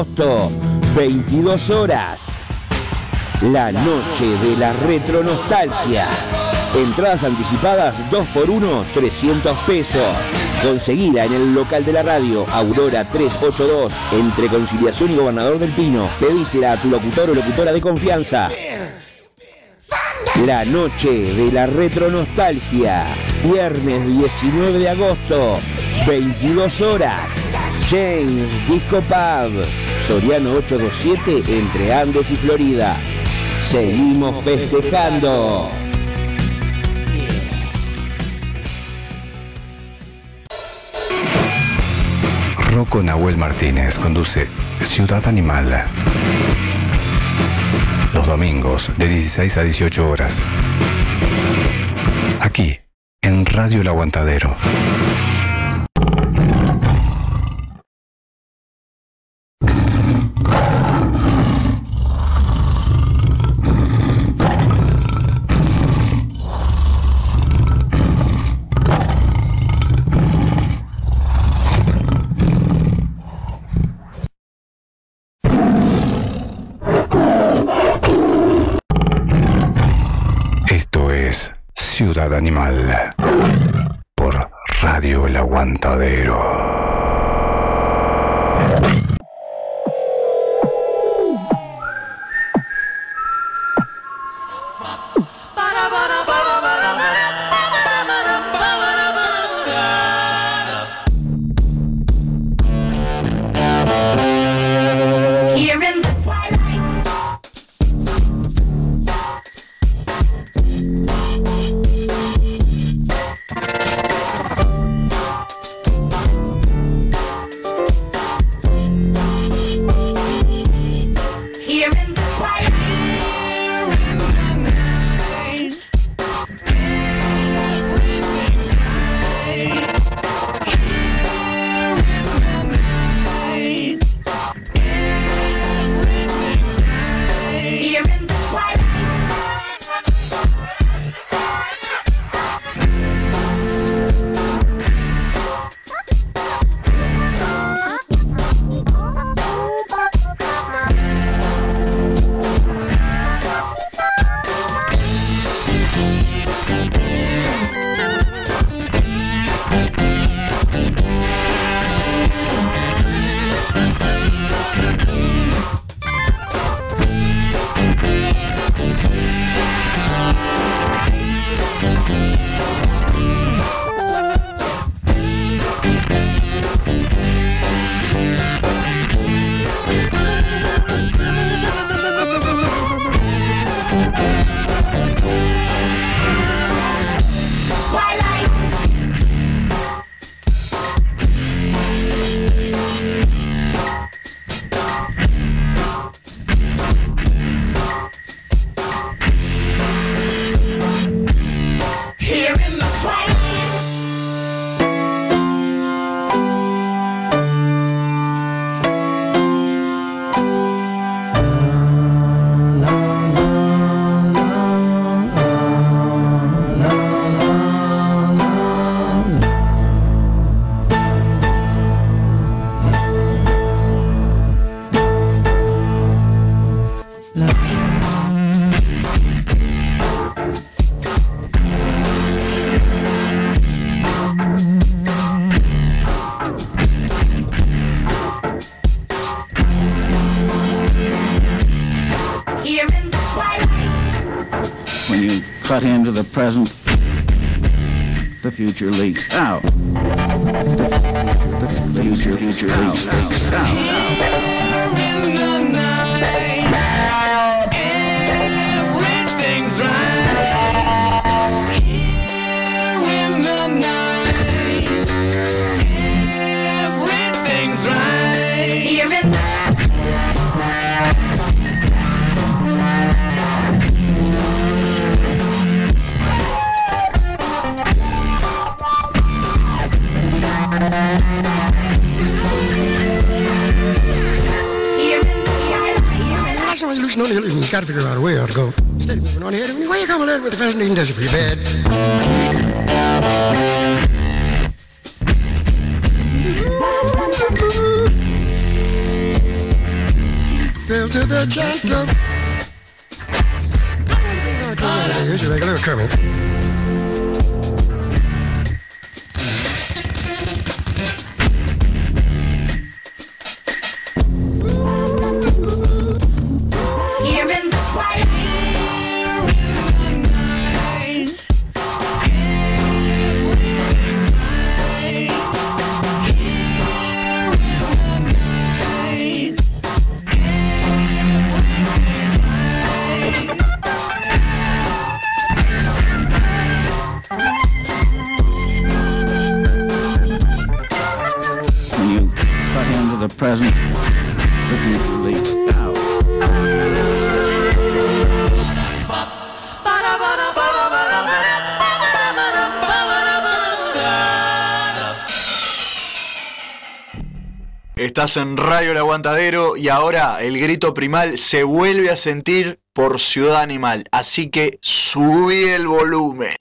agosto, 22 horas. La noche de la retro nostalgia. Entradas anticipadas 2 por 1 300 pesos. Conseguila en el local de la radio Aurora 382 entre Conciliación y Gobernador del Pino. Pedísela a tu locutor o locutora de confianza. La noche de la retro nostalgia. Viernes 19 de agosto, 22 horas. James Disco Pub. Soriano 827 entre Andes y Florida. Seguimos festejando. Rocco Nahuel Martínez conduce Ciudad Animal. Los domingos de 16 a 18 horas. Aquí, en Radio El Aguantadero. Esto es Animal por Radio El Aguantadero. major League. Oh, figure out a way out to go. Instead of moving on ahead, anyway, you come along with the fascinating desert for your bed. Fell to the gentle. en Radio El Aguantadero y ahora el grito primal se vuelve a sentir por Ciudad Animal. Así que subí el volumen.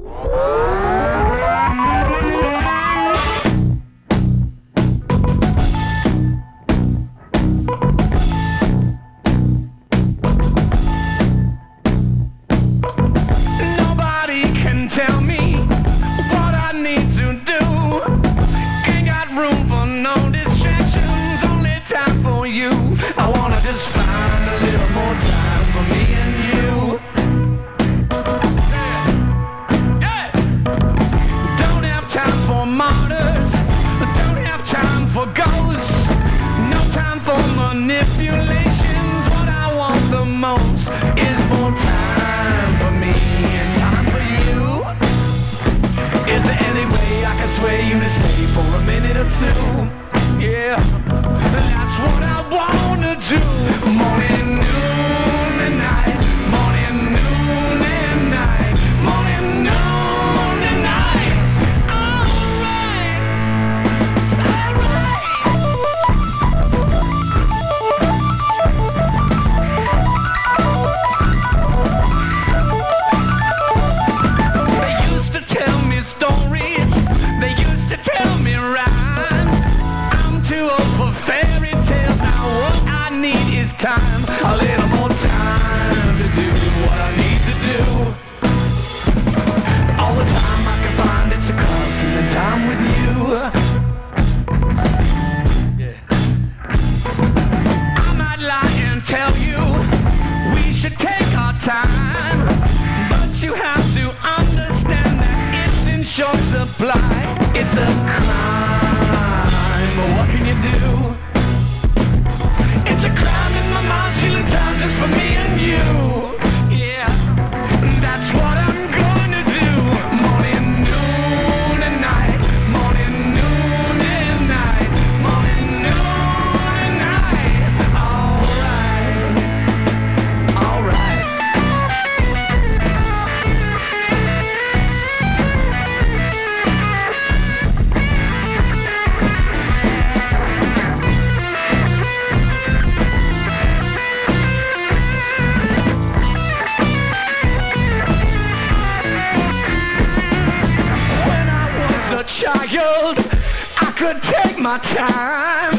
could take my time.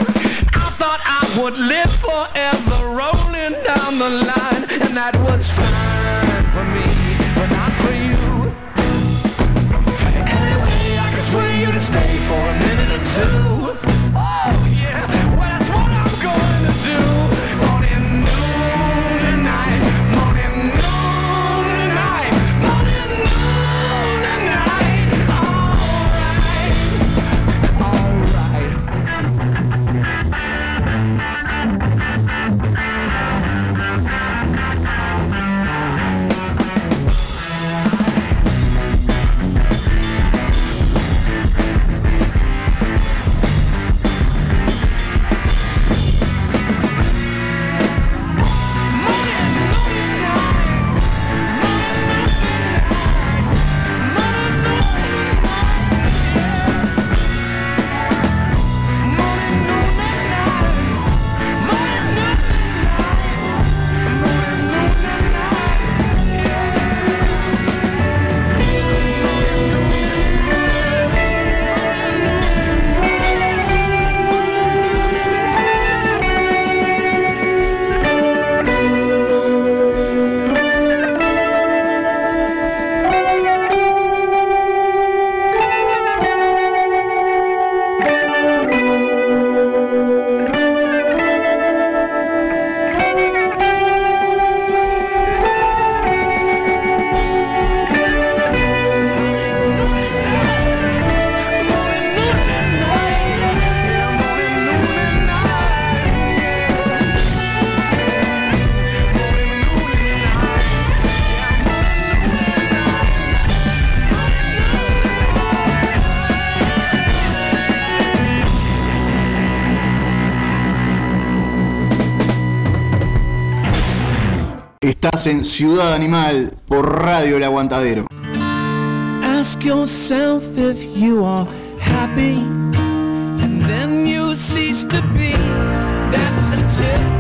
I thought I would live forever rolling down the line, and that was fine for me, but not for Estás en Ciudad Animal por Radio El Aguantadero. Ask yourself if you are happy and then you cease to be. That's a tip.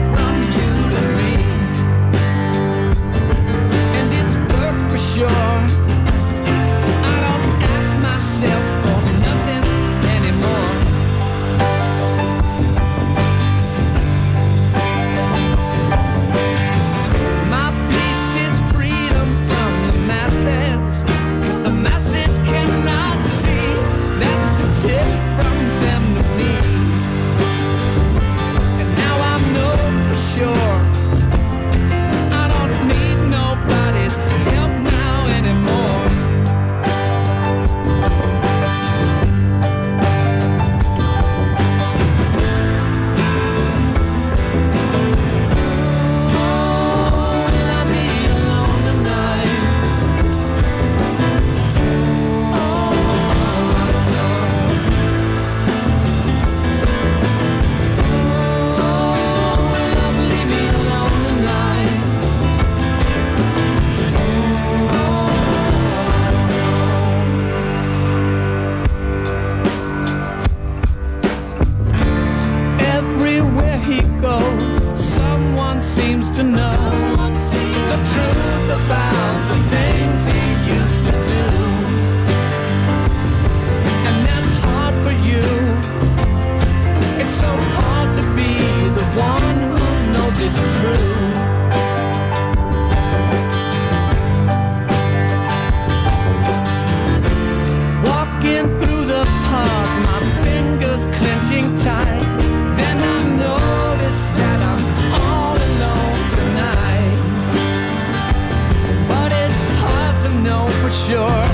sure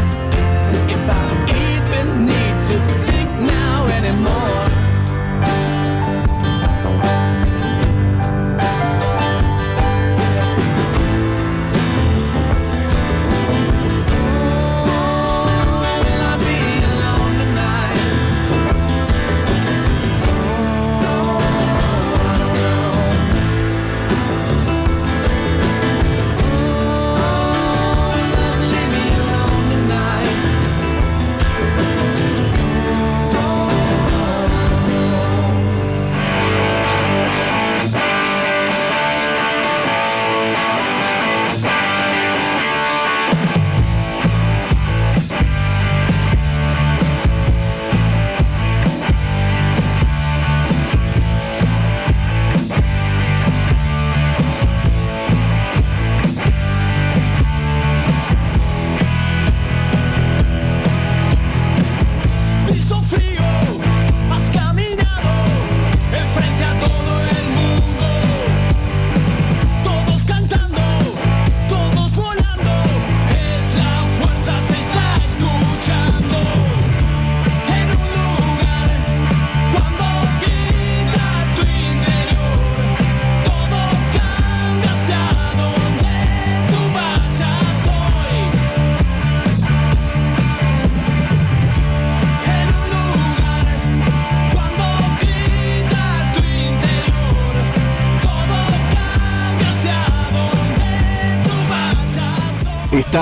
if I even need to think now anymore.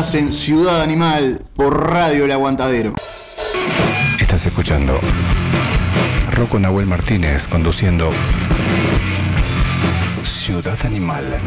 En Ciudad Animal por Radio El Aguantadero. Estás escuchando Rocco Nahuel Martínez conduciendo Ciudad Animal.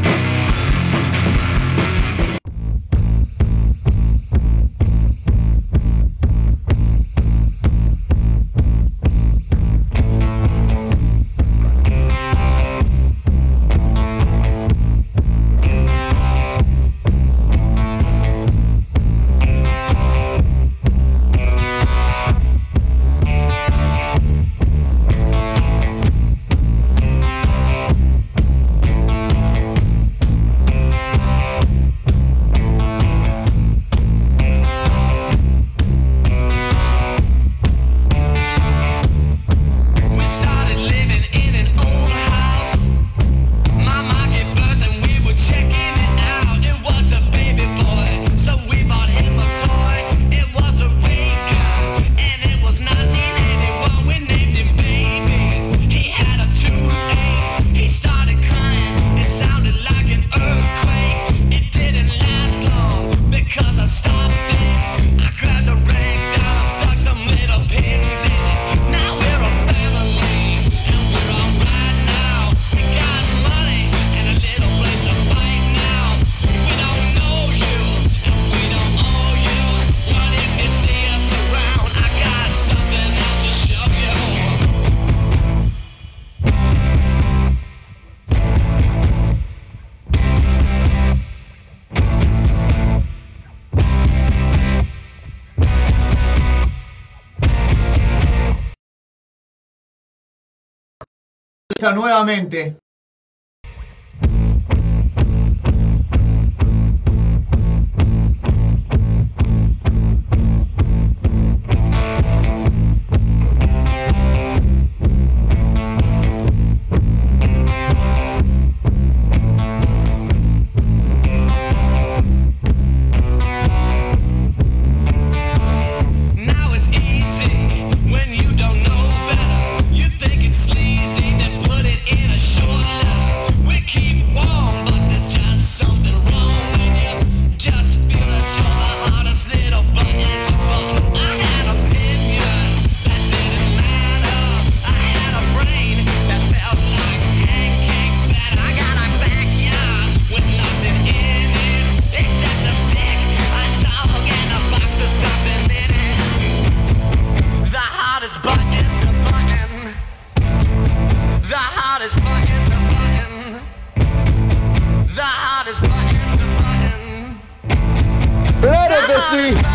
Nuevamente. ¡Claro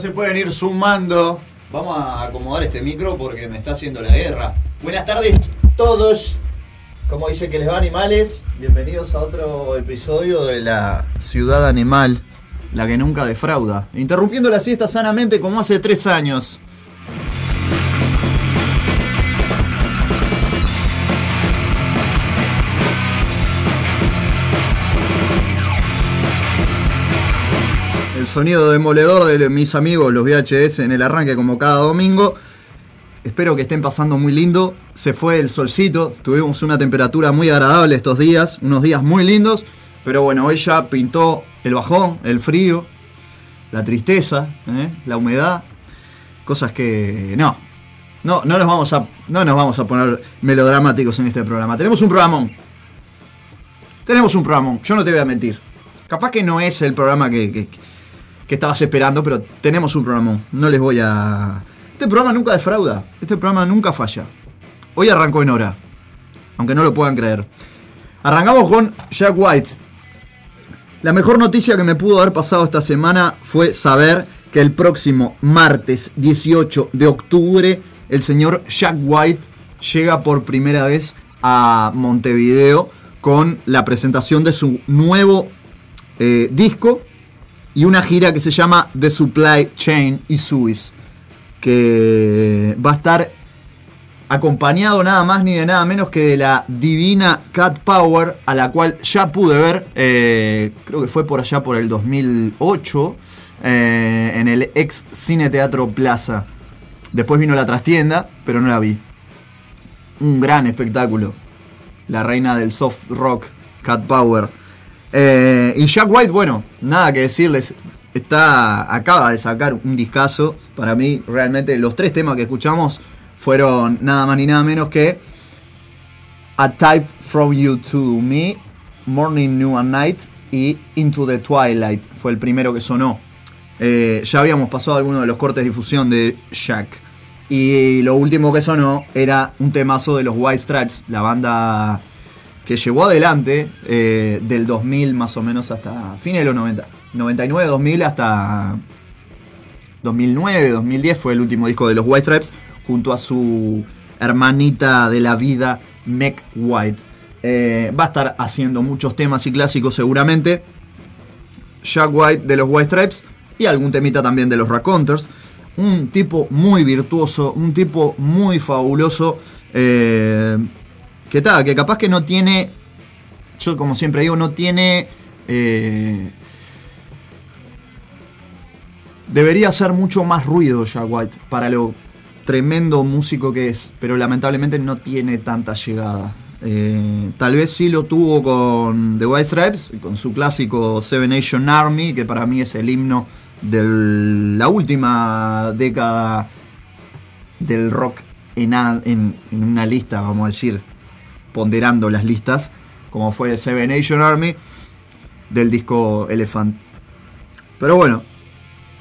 Se pueden ir sumando. Vamos a acomodar este micro porque me está haciendo la guerra. Buenas tardes todos. Como dice que les va animales, bienvenidos a otro episodio de la Ciudad Animal, la que nunca defrauda. Interrumpiendo la siesta sanamente como hace tres años. Sonido demoledor de mis amigos, los VHS, en el arranque como cada domingo. Espero que estén pasando muy lindo. Se fue el solcito, tuvimos una temperatura muy agradable estos días, unos días muy lindos. Pero bueno, hoy ya pintó el bajón, el frío, la tristeza, ¿eh? la humedad. Cosas que no. No, no nos, vamos a, no nos vamos a poner melodramáticos en este programa. Tenemos un programón. Tenemos un programón, yo no te voy a mentir. Capaz que no es el programa que, que- que estabas esperando, pero tenemos un programón. No les voy a... Este programa nunca defrauda. Este programa nunca falla. Hoy arrancó en hora. Aunque no lo puedan creer. Arrancamos con Jack White. La mejor noticia que me pudo haber pasado esta semana fue saber que el próximo martes 18 de octubre el señor Jack White llega por primera vez a Montevideo con la presentación de su nuevo eh, disco y una gira que se llama The Supply Chain y Suis que va a estar acompañado nada más ni de nada menos que de la divina Cat Power, a la cual ya pude ver, eh, creo que fue por allá por el 2008, eh, en el ex Cine Teatro Plaza. Después vino la trastienda, pero no la vi. Un gran espectáculo. La reina del soft rock, Cat Power. Eh, y Jack White, bueno, nada que decirles. Está, acaba de sacar un discazo. Para mí, realmente, los tres temas que escuchamos fueron nada más ni nada menos que A Type From You to Me, Morning, New and Night y Into the Twilight. Fue el primero que sonó. Eh, ya habíamos pasado algunos de los cortes de difusión de Jack. Y lo último que sonó era un temazo de los White Stripes, la banda que llevó adelante eh, del 2000 más o menos hasta fines de los 90. 99, 2000 hasta 2009, 2010 fue el último disco de los White Stripes, junto a su hermanita de la vida, Meg White. Eh, va a estar haciendo muchos temas y clásicos seguramente. Jack White de los White Stripes y algún temita también de los Raconteurs. Un tipo muy virtuoso, un tipo muy fabuloso. eh, que tal, que capaz que no tiene. Yo, como siempre digo, no tiene. eh, debería hacer mucho más ruido Jack White para lo tremendo músico que es, pero lamentablemente no tiene tanta llegada. Eh, tal vez sí lo tuvo con The White Stripes, con su clásico Seven Nation Army, que para mí es el himno de la última década del rock en- en una lista, vamos a decir, ponderando las listas, como fue Seven Nation Army del disco Elephant. Pero bueno,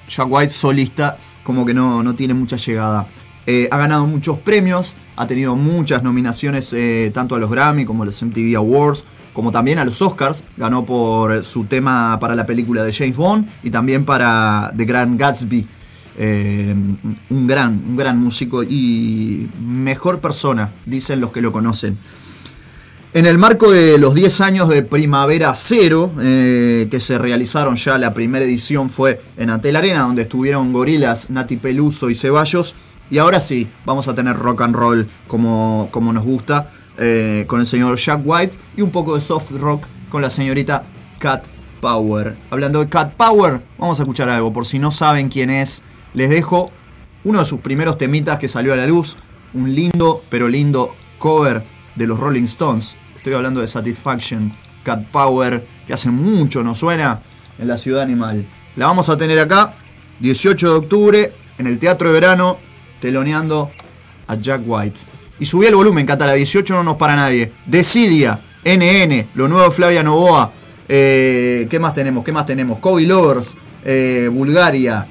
Jack White solista como que no, no tiene mucha llegada. Eh, ha ganado muchos premios, ha tenido muchas nominaciones eh, tanto a los Grammy como a los MTV Awards, como también a los Oscars. Ganó por su tema para la película de James Bond y también para The Grand Gatsby. Eh, un, gran, un gran músico y mejor persona, dicen los que lo conocen. En el marco de los 10 años de Primavera Cero, eh, que se realizaron ya, la primera edición fue en Antel Arena, donde estuvieron Gorilas, Nati Peluso y Ceballos. Y ahora sí, vamos a tener rock and roll como, como nos gusta, eh, con el señor Jack White y un poco de soft rock con la señorita Cat Power. Hablando de Cat Power, vamos a escuchar algo, por si no saben quién es, les dejo uno de sus primeros temitas que salió a la luz, un lindo, pero lindo cover de los Rolling Stones. Estoy hablando de Satisfaction, Cat Power, que hace mucho nos suena en la ciudad animal. La vamos a tener acá, 18 de octubre, en el Teatro de Verano, teloneando a Jack White. Y subí el volumen, Cata, la 18 no nos para nadie. Decidia, NN, lo nuevo Flavia Novoa. Eh, ¿Qué más tenemos? ¿Qué más tenemos? Kobe Lovers, eh, Bulgaria,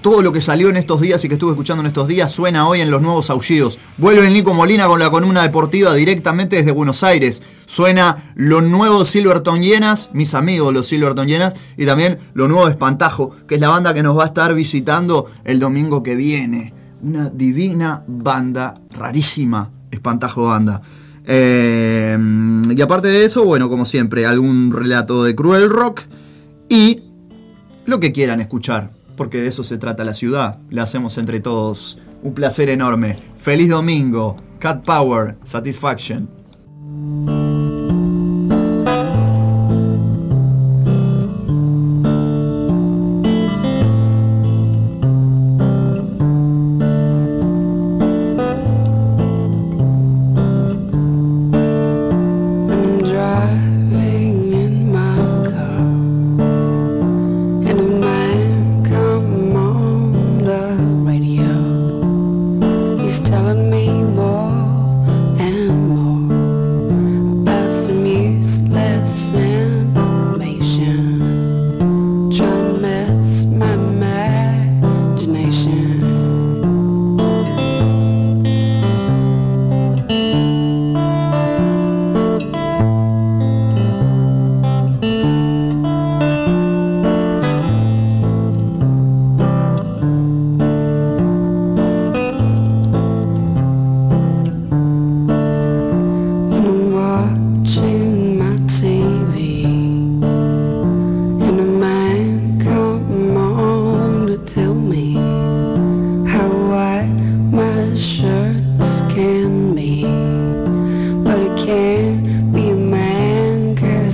todo lo que salió en estos días y que estuve escuchando en estos días suena hoy en los nuevos aullidos. Vuelve el Nico Molina con la columna deportiva directamente desde Buenos Aires. Suena lo nuevo Silverton Llenas, mis amigos los Silverton Llenas, y también lo nuevo Espantajo, que es la banda que nos va a estar visitando el domingo que viene. Una divina banda, rarísima, Espantajo Banda. Eh, y aparte de eso, bueno, como siempre, algún relato de Cruel Rock y lo que quieran escuchar, porque de eso se trata la ciudad. La hacemos entre todos. Un placer enorme. Feliz domingo. Cat Power, Satisfaction.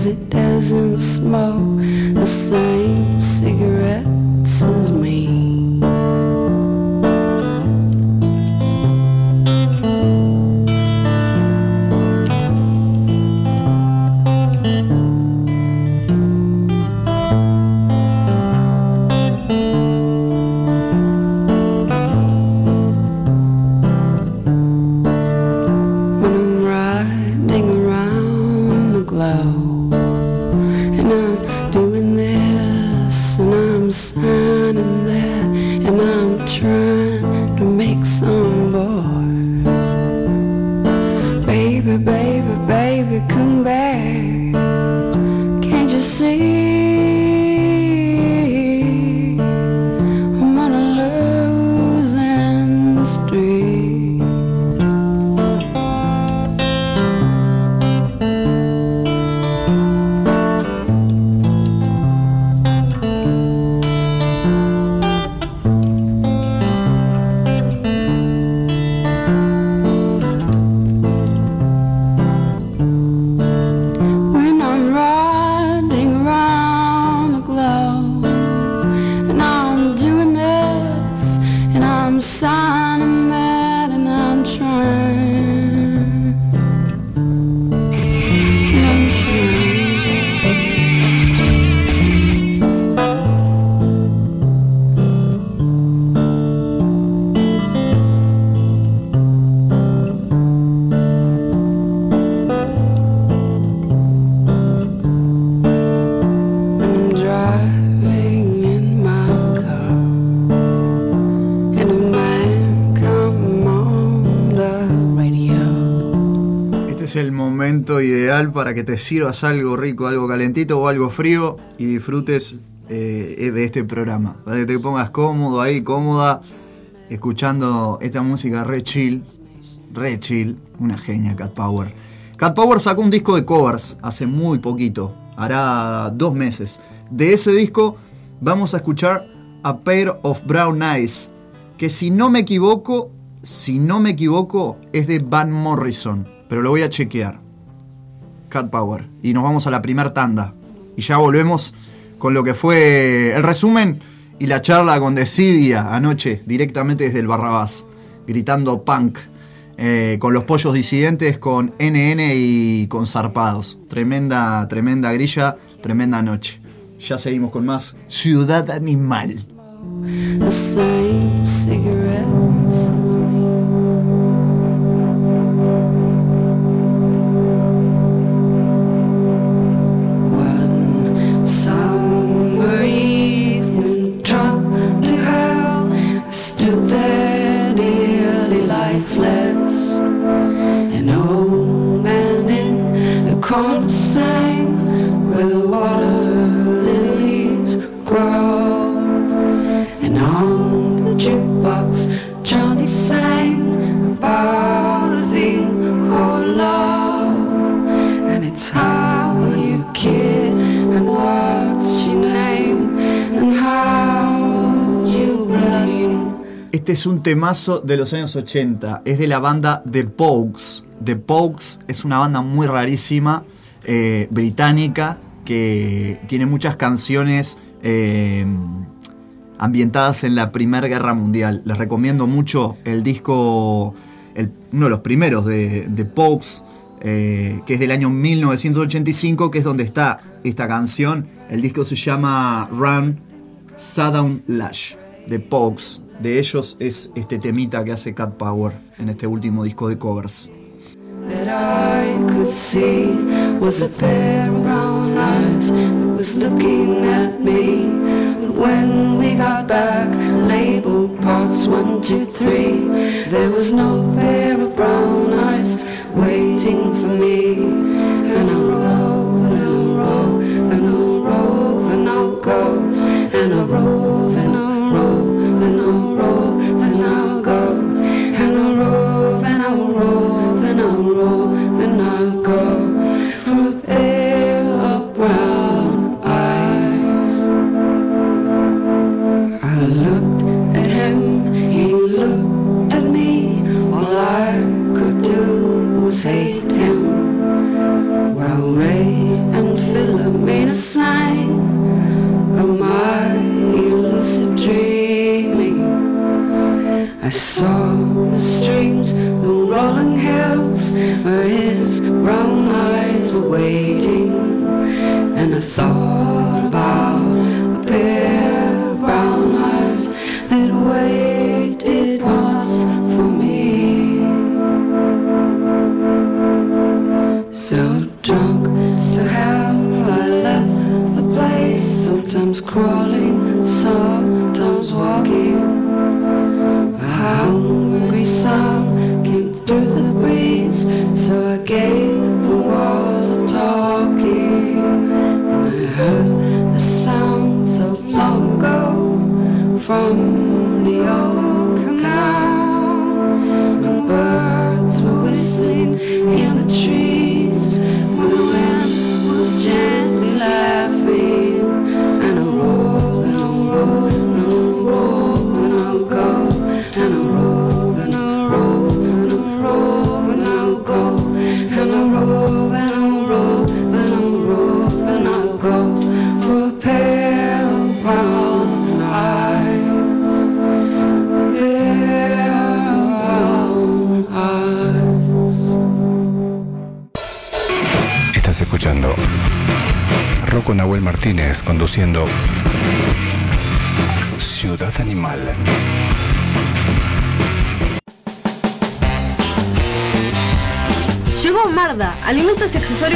It doesn't smoke. The same que te sirvas algo rico, algo calentito o algo frío y disfrutes eh, de este programa. Para que te pongas cómodo ahí, cómoda, escuchando esta música re chill, re chill, una genia Cat Power. Cat Power sacó un disco de covers hace muy poquito, hará dos meses. De ese disco vamos a escuchar A Pair of Brown Eyes, que si no me equivoco, si no me equivoco, es de Van Morrison, pero lo voy a chequear. Power. Y nos vamos a la primer tanda. Y ya volvemos con lo que fue el resumen y la charla con Decidia anoche, directamente desde el Barrabás, gritando punk. eh, con los pollos disidentes, con NN y con zarpados. Tremenda, tremenda grilla, tremenda noche. Ya seguimos con más Ciudad Animal. Este es un temazo de los años 80. Es de la banda The Pogues. The Pogues es una banda muy rarísima, eh, británica, que tiene muchas canciones eh, ambientadas en la Primera Guerra Mundial. Les recomiendo mucho el disco, uno de los primeros de The Pogues, eh, que es del año 1985, que es donde está esta canción. El disco se llama Run Sadown Lash de Pogues. De ellos es este temita que hace Cat Power en este último disco de covers. I when we got back, labeled parts one, two, three, there was no pair of brown eyes waiting for me. And I'll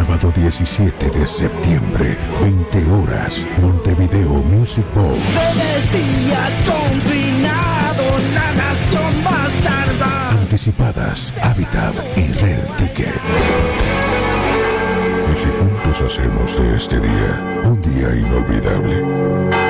Sábado 17 de septiembre, 20 horas, Montevideo Music Bowl. días confinado La nación bastarda Anticipadas, Habitat y Red Ticket. Y si juntos hacemos de este día un día inolvidable.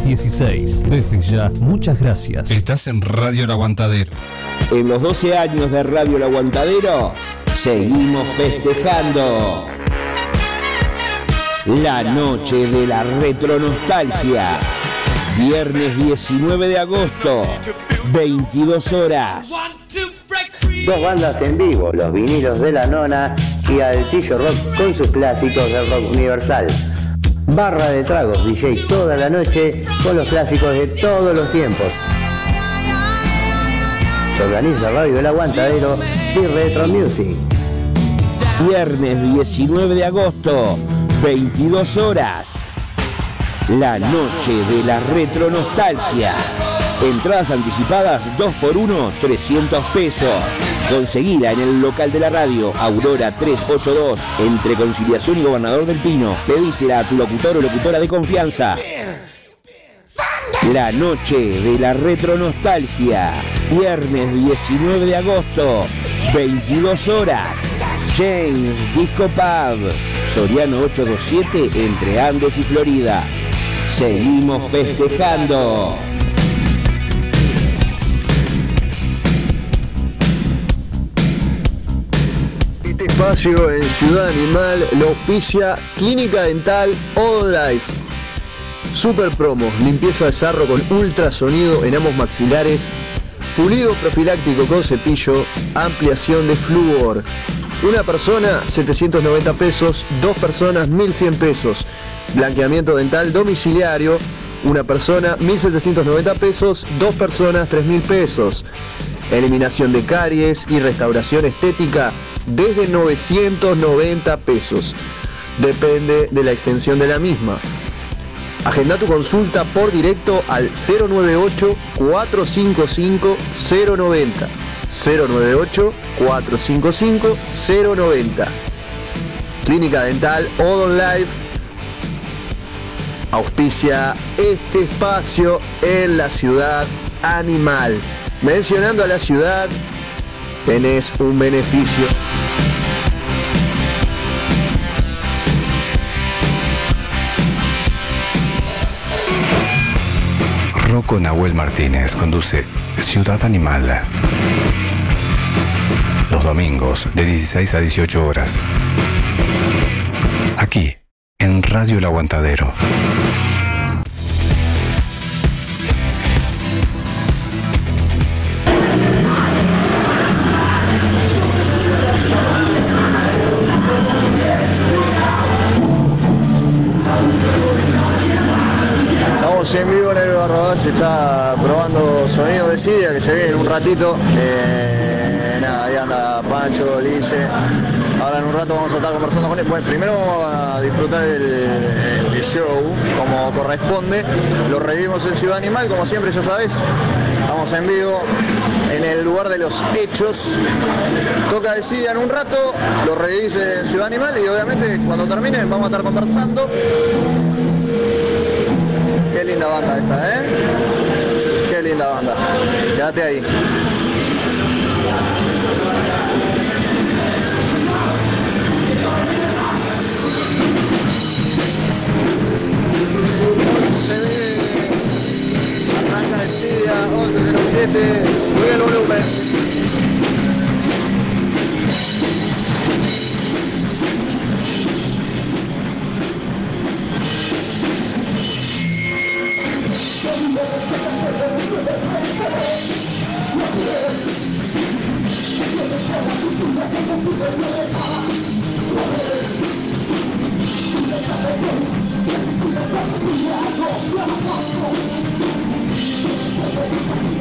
716. Desde ya, muchas gracias. Estás en Radio El Aguantadero. En los 12 años de Radio El Aguantadero, seguimos festejando. La noche de la retronostalgia. Viernes 19 de agosto, 22 horas. Dos bandas en vivo, los vinilos de la nona y Altillo Rock con sus clásicos del rock universal. Barra de tragos, DJ toda la noche con los clásicos de todos los tiempos. Se organiza Radio El Aguantadero y Retro Music. Viernes 19 de agosto, 22 horas. La noche de la retronostalgia. Entradas anticipadas 2x1, 300 pesos. Conseguila en el local de la radio, Aurora 382, entre Conciliación y Gobernador del Pino. Pedísela a tu locutor o locutora de confianza. La noche de la retronostalgia. Viernes 19 de agosto, 22 horas. James Disco Pub, Soriano 827, entre Andes y Florida. Seguimos festejando. Espacio en Ciudad Animal lo auspicia Clínica Dental All Life. Super promo, limpieza de sarro con ultrasonido en ambos maxilares, pulido profiláctico con cepillo, ampliación de flúor. Una persona 790 pesos, dos personas 1100 pesos. Blanqueamiento dental domiciliario, una persona 1790 pesos, dos personas 3000 pesos. Eliminación de caries y restauración estética desde 990 pesos. Depende de la extensión de la misma. Agenda tu consulta por directo al 098-455-090. 098-455-090. Clínica Dental Odon Life auspicia este espacio en la ciudad animal. Mencionando a la ciudad, tenés un beneficio. Rocco Nahuel Martínez conduce Ciudad Animal. Los domingos de 16 a 18 horas. Aquí, en Radio El Aguantadero. Un ratito. Eh, nada, ahí anda Pancho, Lice. Ahora en un rato vamos a estar conversando con él. Bueno, primero vamos a disfrutar el, show como corresponde. Lo revivimos en Ciudad Animal, como siempre ya sabes. Estamos en vivo en el lugar de los hechos. Toca de Sidia en un rato, lo revivís en Ciudad Animal y obviamente cuando terminen vamos a estar conversando. Qué linda banda esta, ¿eh? Linda banda. Quédate ahí. Se ve. Arranca Sidia, 1107. Sube el volumen. ¡Vamos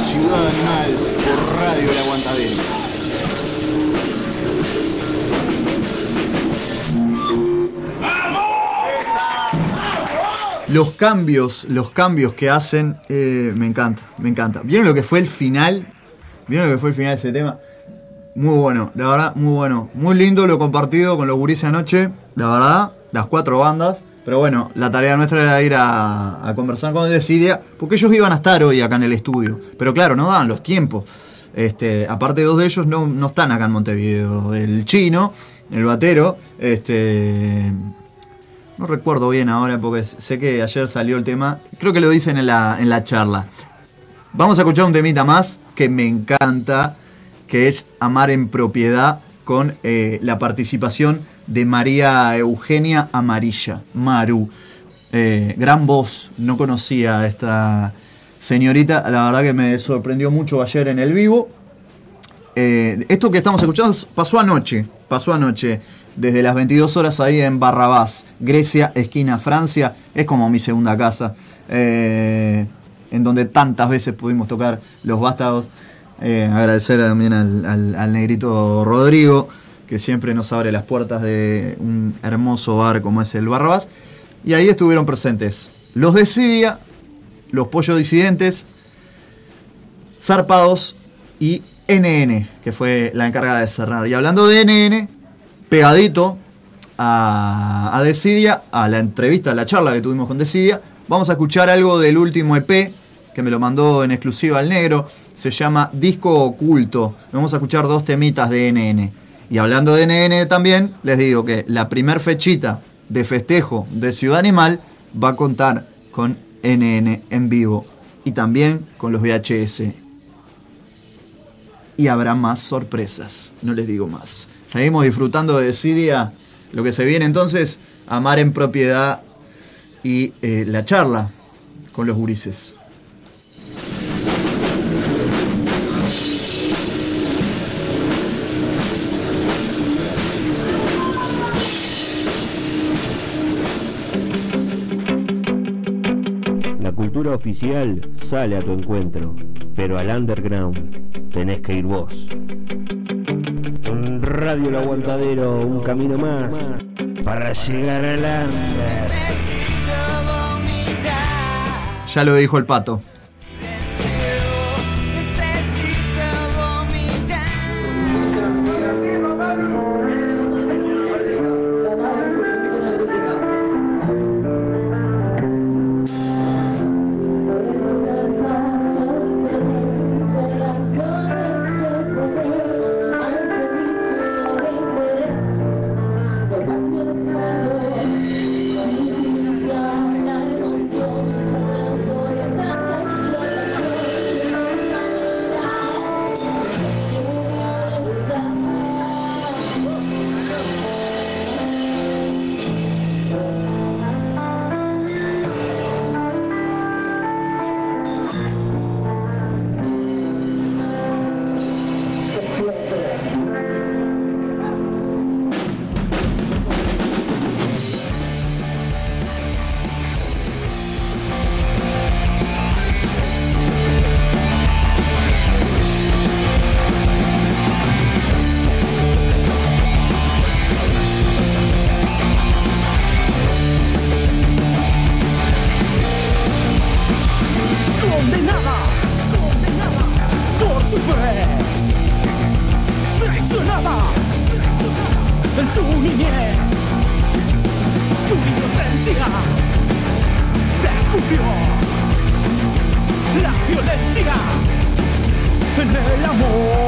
Ciudad Animal por Radio El Aguantadero. Los cambios, los cambios que hacen, eh, me encanta, me encanta. ¿Vieron lo que fue el final? ¿Vieron lo que fue el final de ese tema? Muy bueno, la verdad, muy bueno. Muy lindo lo compartido con los gurises anoche, la verdad, las cuatro bandas. Pero bueno, la tarea nuestra era ir a, conversar con Decidia, porque ellos iban a estar hoy acá en el estudio. Pero claro, no daban los tiempos. Este, aparte, dos de ellos no, no están acá en Montevideo. El chino, el batero, este. No recuerdo bien ahora porque sé que ayer salió el tema. Creo que lo dicen en la, en la charla. Vamos a escuchar un temita más que me encanta, que es Amar en Propiedad, con eh, la participación de María Eugenia Amarilla, Maru. Eh, gran voz, no conocía a esta señorita, la verdad que me sorprendió mucho ayer en el vivo. Eh, esto que estamos escuchando pasó anoche, pasó anoche, desde las 22 horas ahí en Barrabás, Grecia, esquina Francia, es como mi segunda casa, eh, en donde tantas veces pudimos tocar los vástagos. Agradecer también al- al negrito Rodrigo, que siempre nos abre las puertas de un hermoso bar como es el Barrabás. Y ahí estuvieron presentes los de Sidia, los Pollos Disidentes, Zarpados y NN, que fue la encargada de cerrar. Y hablando de NN, pegadito a, a Decidia, a la entrevista, a la charla que tuvimos con Decidia, vamos a escuchar algo del último EP que me lo mandó en exclusiva al negro. Se llama Disco Oculto. Vamos a escuchar dos temitas de NN. Y hablando de NN también, les digo que la primer fechita de festejo de Ciudad Animal va a contar con NN en vivo y también con los VHS. Y habrá más sorpresas, no les digo más. Seguimos disfrutando de Decidia, lo que se viene entonces, Amar en Propiedad y eh, la charla con los gurises. Cultura oficial sale a tu encuentro, pero al underground tenés que ir vos. Radio El Aguantadero, un camino más para llegar al under. Ya lo dijo el pato. En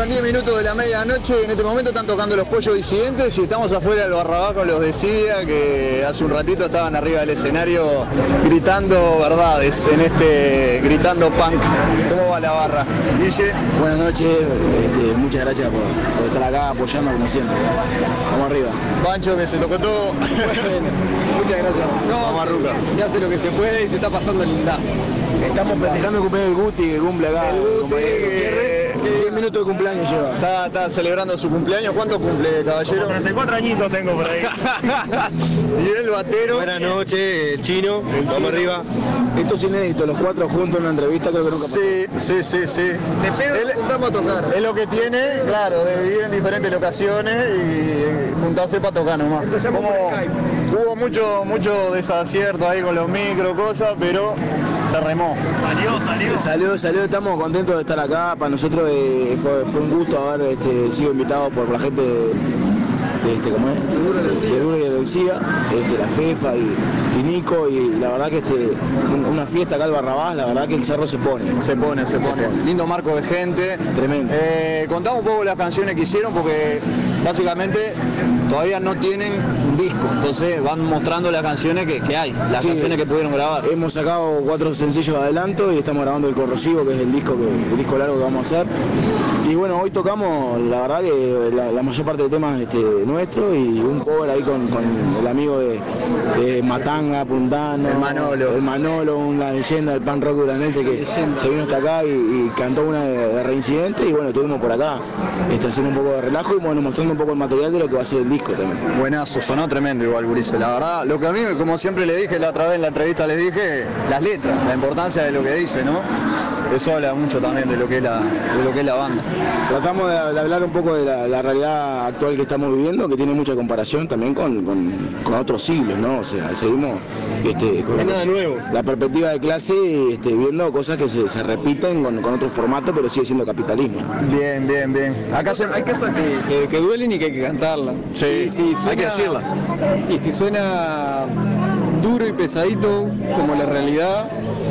pasan 10 minutos de la medianoche. En este momento están tocando los pollos disidentes y estamos afuera del barrabá con los de Sidia que hace un ratito estaban arriba del escenario gritando verdades en este gritando punk. ¿Cómo va la barra? Guille. Buenas noches, este, muchas gracias por, por estar acá apoyando como siempre. Vamos arriba. Pancho que se tocó todo. Muchas gracias. No, Vamos a Ruca. se hace lo que se puede y se está pasando lindazo. Estamos festejando el cumpleaños del Guti que cumple acá. El Guti, compañero que- Gutiérrez, que 10 minutos de cumpleaños lleva. Está, está celebrando su cumpleaños. ¿Cuánto cumple, caballero? 34 añitos tengo por ahí. y el batero. Buenas noches, el chino. Vamos arriba. Esto es inédito, los cuatro juntos en una entrevista creo que nunca pasó. Sí, sí, sí, sí. De pedo juntamos a tocar. Es lo que tiene, claro, de vivir en diferentes locaciones y juntarse para tocar nomás. Se llama Como hubo mucho, mucho desacierto ahí con los micros, cosas, pero se remó. Salió, salió. Salió, salió, estamos contentos de estar acá. Para nosotros eh, fue, fue un gusto haber este, sido invitados por la gente de, de este, ¿cómo es? De Duro y de García, este, la FEFA y, y Nico. Y la verdad que este, un- una fiesta acá al Barrabás, la verdad que el cerro se pone. Se pone, se pone. Lindo marco de gente. Tremendo. Eh, contamos un poco las canciones que hicieron porque básicamente todavía no tienen disco, entonces van mostrando las canciones que, que hay, las Sí. canciones que pudieron grabar. Hemos sacado cuatro sencillos de adelanto y estamos grabando el corrosivo, que es el disco que, el disco largo que vamos a hacer. Y bueno, hoy tocamos, la verdad que la, la mayor parte de temas este, nuestros y un cover ahí con, con el amigo de, de Matanga, Puntano, El Manolo. el Manolo, una leyenda del pan rock duranense que se vino hasta acá y, y cantó una de, de reincidente y bueno, estuvimos por acá este, haciendo un poco de relajo y bueno, mostrando un poco el material de lo que va a ser el disco también. Buenazo, sonó tremendo igual, Gurice. La verdad, lo que a mí, como siempre le dije la otra vez en la entrevista, les dije, las letras, la importancia de lo que dice, ¿no? Eso habla mucho también de lo que es la, de lo que es la banda. Tratamos de, de hablar un poco de la, la realidad actual que estamos viviendo, que tiene mucha comparación también con, con- con otros siglos, ¿no? O sea, seguimos este, con nada nuevo. la perspectiva de clase este, viendo cosas que se, se repiten con, con otro formato, pero sigue siendo capitalismo. Bien, bien, bien. Acá se... Hay cosas que, que- que duelen y que hay que cantarlas. Sí, Y si hay que decirla. Y si suena duro y pesadito, como la realidad,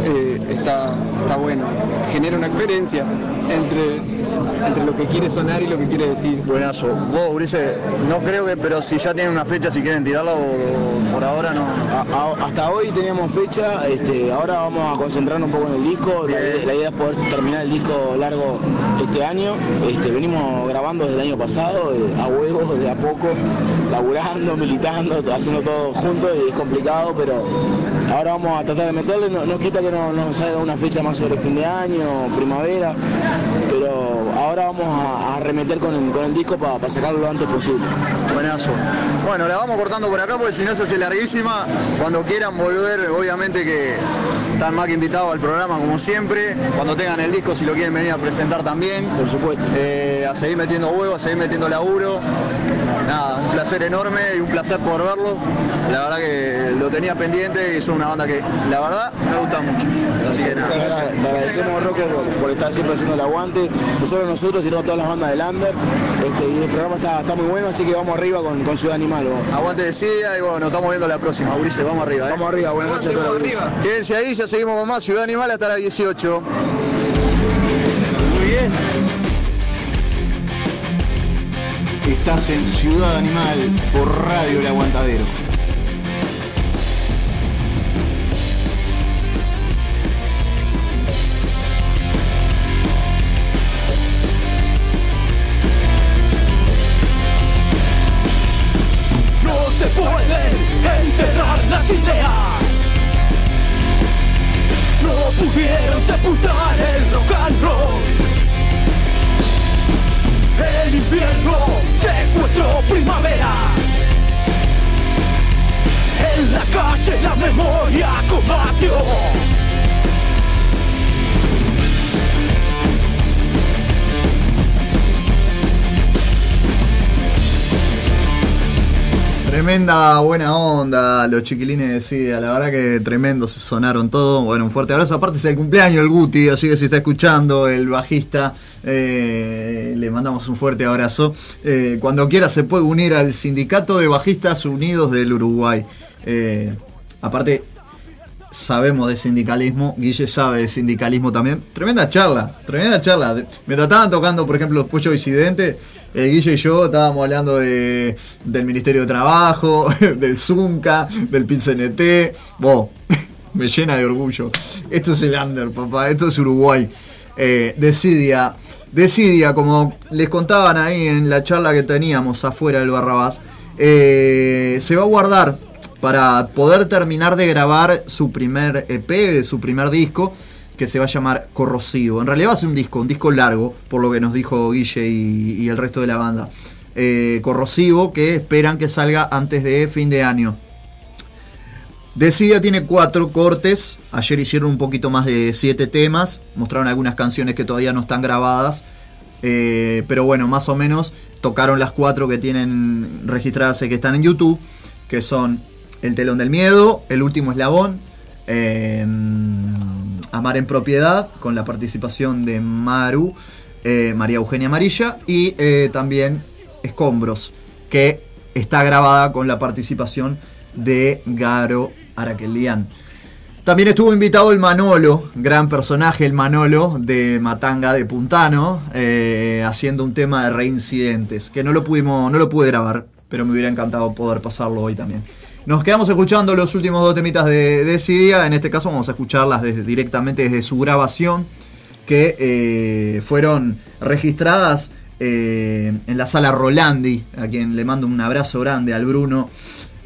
eh, está, está bueno. Genera una coherencia entre, entre lo que quiere sonar y lo que quiere decir. Buenazo. Vos, Gurice, no creo que, pero si ya tienen una fecha, si quieren tirarla o, o por ahora no. A- a- hasta hoy teníamos fecha, este, ahora vamos a concentrarnos un poco en el disco. La idea es poder terminar el disco largo este año. Este, venimos grabando desde el año pasado, eh, a huevos, de a poco, laburando, militando, haciendo todo juntos y es complicado, pero ahora vamos a tratar de meterle. No, no quita que no, no salga una fecha más sobre fin de año, primavera, pero ahora vamos a, arremeter con el, con el disco para sacarlo lo antes posible. Buenazo. Bueno, la vamos cortando por acá porque si no se hace larguísima. Cuando quieran volver, obviamente que están más que invitados al programa como siempre. Cuando tengan el disco, si lo quieren venir a presentar también. Por supuesto. Eh, a seguir metiendo huevos, a seguir metiendo laburo. Nada, un placer enorme y un placer por verlo. La verdad que lo tenía pendiente y son una banda que la verdad me gusta mucho. Así que nada. te agradecemos Rocco por, por estar siempre haciendo el aguante, no solo nosotros, sino todas las bandas del Under. Este, y el programa está, está muy bueno, así que vamos arriba con, con Ciudad Animal. vos. Aguante de Sida y bueno, nos estamos viendo la próxima. Ulises, vamos arriba. ¿eh? Vamos arriba, buenas noches a todos. arriba. Quédense ahí, ya seguimos con más Ciudad Animal hasta las 18. Muy bien. Estás en Ciudad Animal por Radio El Aguantadero. No pudieron sepultar el rock and roll. El invierno secuestró primavera. En la calle la memoria combatió. Tremenda buena onda, los chiquilines de Sidia, la verdad que tremendo, se sonaron todo. Bueno, un fuerte abrazo. Aparte es el cumpleaños el Guti, así que si está escuchando el bajista, eh, le mandamos un fuerte abrazo. Eh, cuando quiera se puede unir al Sindicato de Bajistas Unidos del Uruguay. Eh, aparte, sabemos de sindicalismo, Guille sabe de sindicalismo también. Tremenda charla, tremenda charla. Mientras estaban tocando, por ejemplo, los Pollo Disidente, el Guille y yo estábamos hablando de, del Ministerio de Trabajo, del Zunca, del PINCNT. Vos, me llena de orgullo. Esto es el under, papá, esto es Uruguay. Eh, Decidia, como les contaban ahí en la charla que teníamos afuera del Barrabás, eh, se va a guardar para poder terminar de grabar su primer EP, su primer disco, que se va a llamar Corrosivo. En realidad va a ser un disco, un disco largo, por lo que nos dijo Guille y, el resto de la banda. Eh, Corrosivo, que esperan que salga antes de fin de año. Decidia tiene cuatro cortes. Ayer hicieron un poquito más de siete temas. Mostraron algunas canciones que todavía no están grabadas. Eh, pero bueno, más o menos tocaron las cuatro que tienen registradas y que están en YouTube. Que son El telón del miedo, El último eslabón, eh, Amar en propiedad, con la participación de Maru, eh, María Eugenia Amarilla. Y eh, también Escombros, que está grabada con la participación de Garo Araquelian. También estuvo invitado el Manolo, gran personaje, el Manolo de Matanga de Puntano, eh, haciendo un tema de reincidentes, que no lo pudimos, no lo pude grabar, pero me hubiera encantado poder pasarlo hoy también. Nos quedamos escuchando los últimos dos temitas de, de en este caso vamos a escucharlas directamente desde su grabación, que eh, fueron registradas eh, en la sala Rolandi, a quien le mando un abrazo grande al Bruno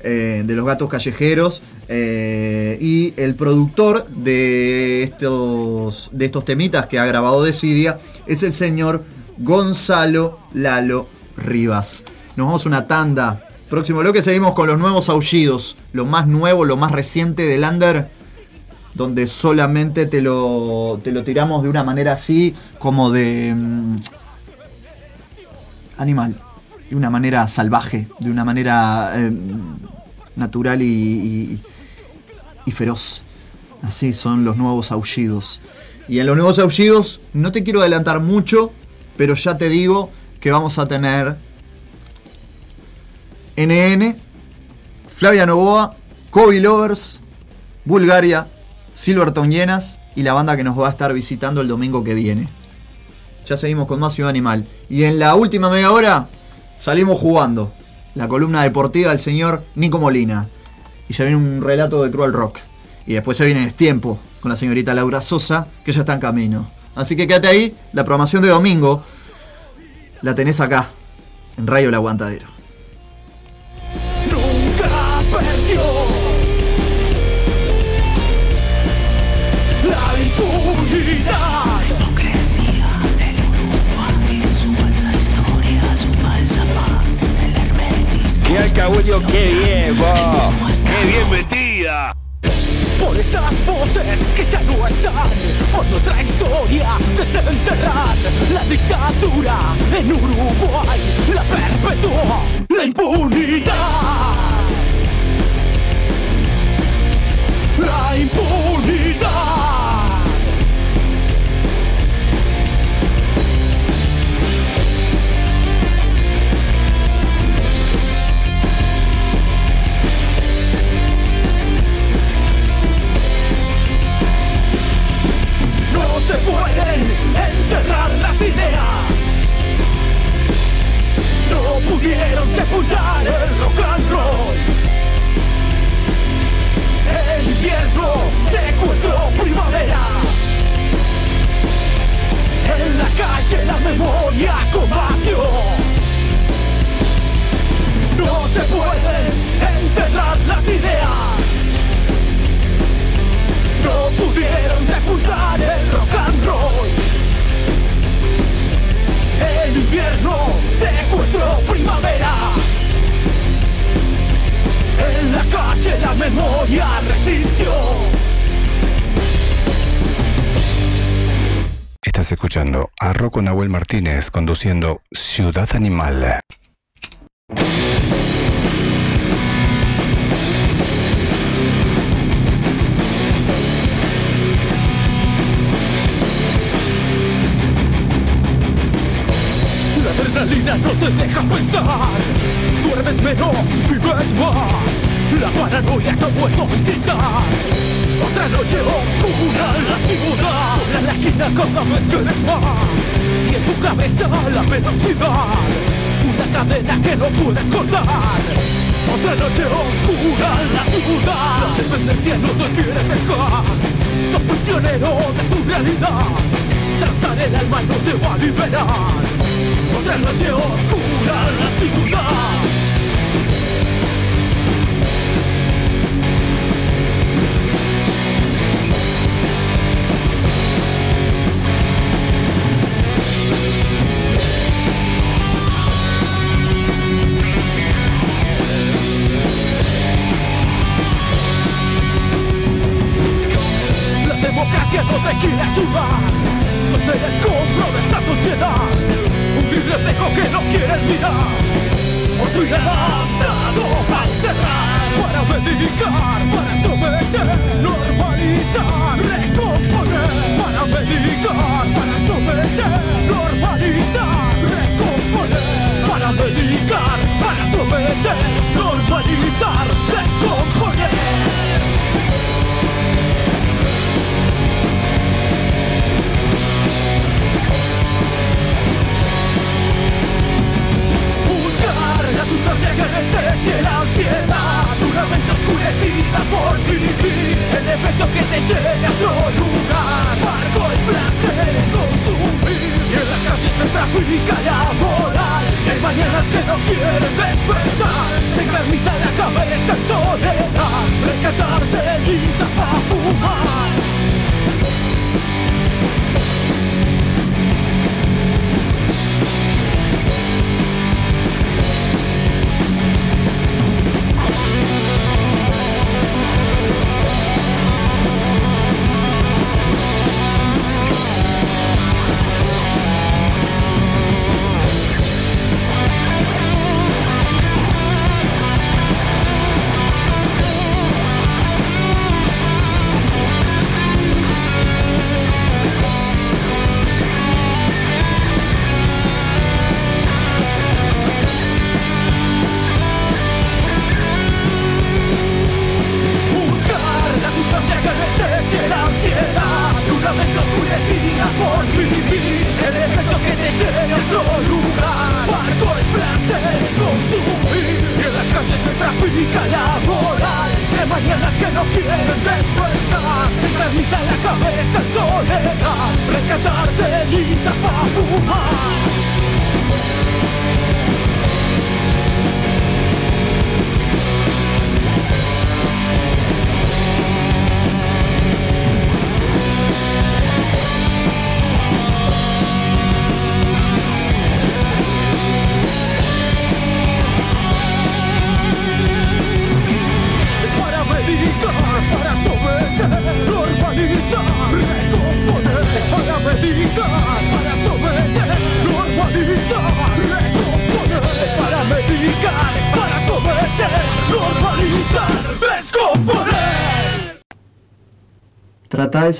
eh, de los Gatos Callejeros y el productor de estos, de estos temitas que ha grabado Decidia es el señor Gonzalo Lalo Rivas. Nos vamos a una tanda. Próximo bloque seguimos con los nuevos aullidos, lo más nuevo, lo más reciente del Under donde solamente te lo, te lo tiramos de una manera así, como de mm, animal, de una manera salvaje, de una manera eh, natural y, y- y feroz. Así son los nuevos aullidos. Y en los nuevos aullidos no te quiero adelantar mucho, pero ya te digo que vamos a tener NN, Flavia Novoa, Kobe Lovers, Bulgaria, Silverton Llenas y la banda que nos va a estar visitando el domingo que viene. Ya seguimos con más Ciudad Animal. Y en la última media hora salimos jugando. La columna deportiva del señor Nico Molina. Y se viene un relato de Cruel Rock. Y después se viene Destiempo con la señorita Laura Sosa, que ya está en camino. Así que quédate ahí. La programación de domingo la tenés acá, en Rayo El Aguantadero. Hermetismo. Qué alcahuello, qué bien, vos. Qué bien metida. Por esas voces que ya no están, por nuestra historia desenterrar la dictadura en Uruguay, la perpetuó la impunidad. La impunidad. Se pueden enterrar las ideas. No pudieron sepultar el rock and roll. El invierno secuestró primavera. En la calle la memoria combatió. No se pueden enterrar las ideas. No pudieron sepultar el rock invierno secuestró primavera. En la calle la memoria resistió. Estás escuchando a Rocco Nahuel Martínez conduciendo Ciudad Animal. Te deja pensar. Duermes menos, vives más. La paranoia te ha vuelto a visitar. Otra noche oscura en la ciudad la esquina cada vez que eres más. Y en tu cabeza la velocidad. Una cadena que no puedes cortar. Otra noche oscura en la ciudad La dependencia no te quiere dejar. Sos prisionero de tu realidad. Trazar el alma no te va a liberar Otra noche oscura la ciudad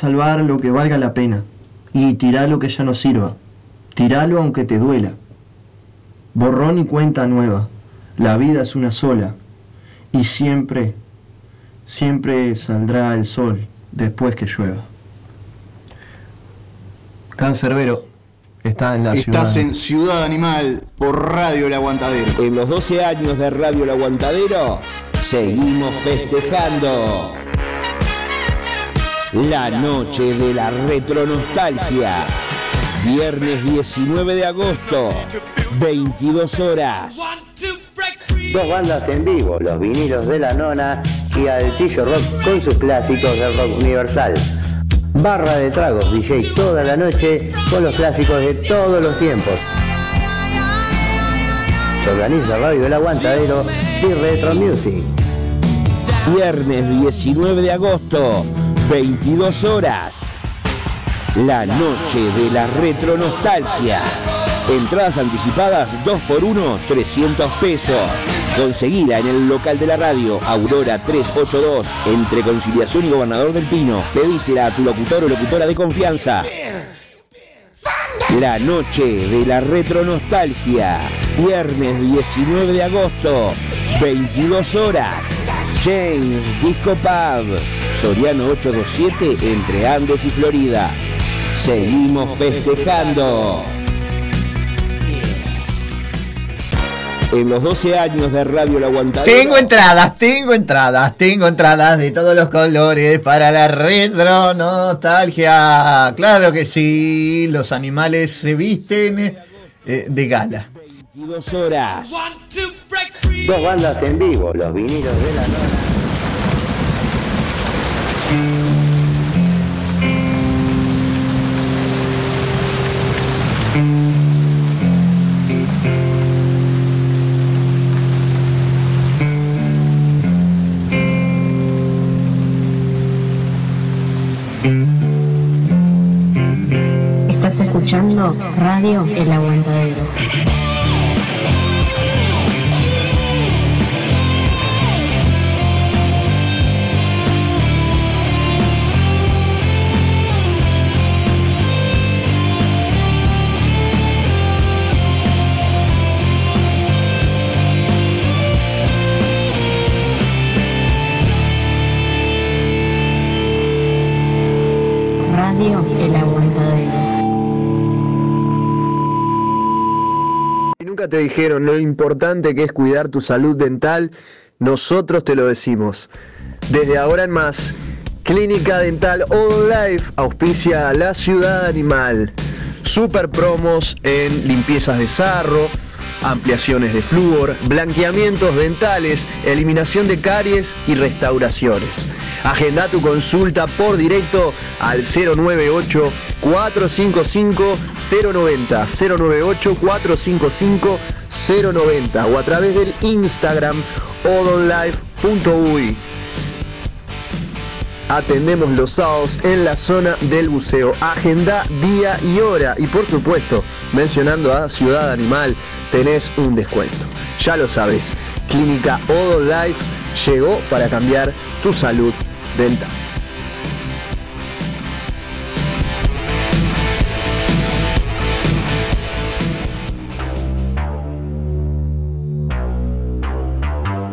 salvar lo que valga la pena y tirá lo que ya no sirva. Tiralo aunque te duela. Borrón y cuenta nueva. La vida es una sola y siempre, siempre saldrá el sol después que llueva. Cancerbero está en la Estás ciudad. en Ciudad Animal por Radio El Aguantadero. En los 12 años de Radio El Aguantadero, seguimos festejando. La noche de la retronostalgia. Viernes 19 de agosto, 22 horas. Dos bandas en vivo, los vinilos de la nona y Altillo Rock con sus clásicos del rock universal. Barra de tragos, DJ toda la noche con los clásicos de todos los tiempos. Se organiza Radio El Aguantadero y Retro Music. Viernes 19 de agosto, 22 horas. La noche de la retronostalgia. Entradas anticipadas 2x1, 300 pesos. Conseguila en el local de la radio, Aurora 382, entre Conciliación y Gobernador del Pino. Pedísela a tu locutor o locutora de confianza. La noche de la retronostalgia. Viernes 19 de agosto, 22 horas. James Disco Pub, Soriano 827 entre Andes y Florida. Seguimos festejando. En los 12 años de Radio La Aguantadera. Tengo entradas, tengo entradas, tengo entradas de todos los colores para la retro nostalgia. Claro que sí, los animales se visten eh, de gala. 22 horas. Dos bandas en vivo, los vinilos de la nona. Estás escuchando Radio El Aguantadero. Te dijeron lo importante que es cuidar tu salud dental, nosotros te lo decimos. Desde ahora en más, Clínica Dental All Life auspicia a la ciudad animal. Super promos en limpiezas de sarro, ampliaciones de flúor, blanqueamientos dentales, eliminación de caries y restauraciones. Agenda tu consulta por directo al 098 455 090 098 455 090 o a través del Instagram odonlife.uy. Atendemos los sábados en la zona del buceo. Agenda día y hora. Y por supuesto, mencionando a Ciudad Animal, tenés un descuento. Ya lo sabes, Clínica Odon Life llegó para cambiar tu salud dental.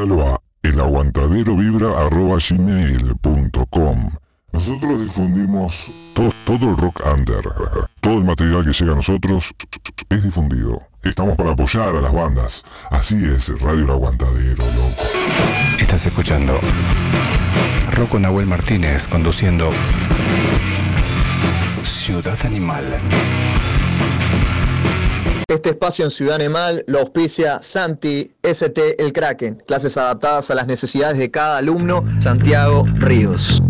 Envíalo a elaguantaderovibra.gmail.com Nosotros difundimos to- todo el rock under. Todo el material que llega a nosotros es difundido. Estamos para apoyar a las bandas. Así es, Radio El Aguantadero, loco. Estás escuchando Rocco Nahuel Martínez conduciendo Ciudad Animal. Este espacio en Ciudad Animal lo auspicia Santi ST El Kraken, clases adaptadas a las necesidades de cada alumno, Santiago Ríos.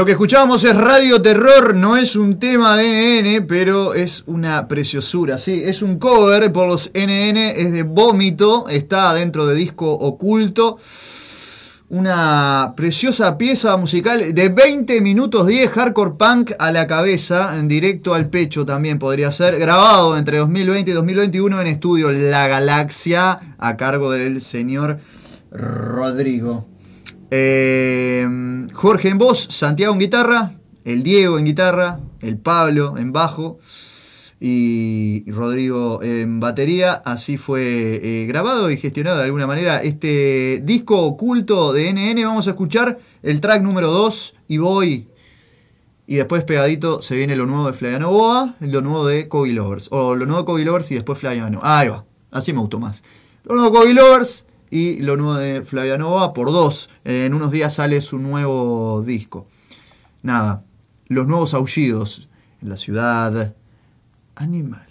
Lo que escuchábamos es Radio Terror, no es un tema de NN, pero es una preciosura, sí, es un cover por los NN, es de Vómito, está dentro de disco oculto. Una preciosa pieza musical de 20 minutos 10, hardcore punk a la cabeza, en directo al pecho también podría ser, grabado entre 2020 y 2021 en estudio La Galaxia, a cargo del señor Rodrigo. Eh, Jorge en voz, Santiago en guitarra, el Diego en guitarra, el Pablo en bajo y Rodrigo en batería. Así fue eh, grabado y gestionado de alguna manera este disco oculto de NN. Vamos a escuchar el track número 2 y voy. Y después pegadito se viene lo nuevo de Flaviano Boa, lo nuevo de Kobe Lovers. O lo nuevo de Kobe Lovers y después Flaviano. Ahí va, así me gustó más. Lo nuevo Kobe Lovers y lo nuevo de Flaviano Boa por dos. En unos días sale su nuevo disco. Nada, los nuevos aullidos en la ciudad animal.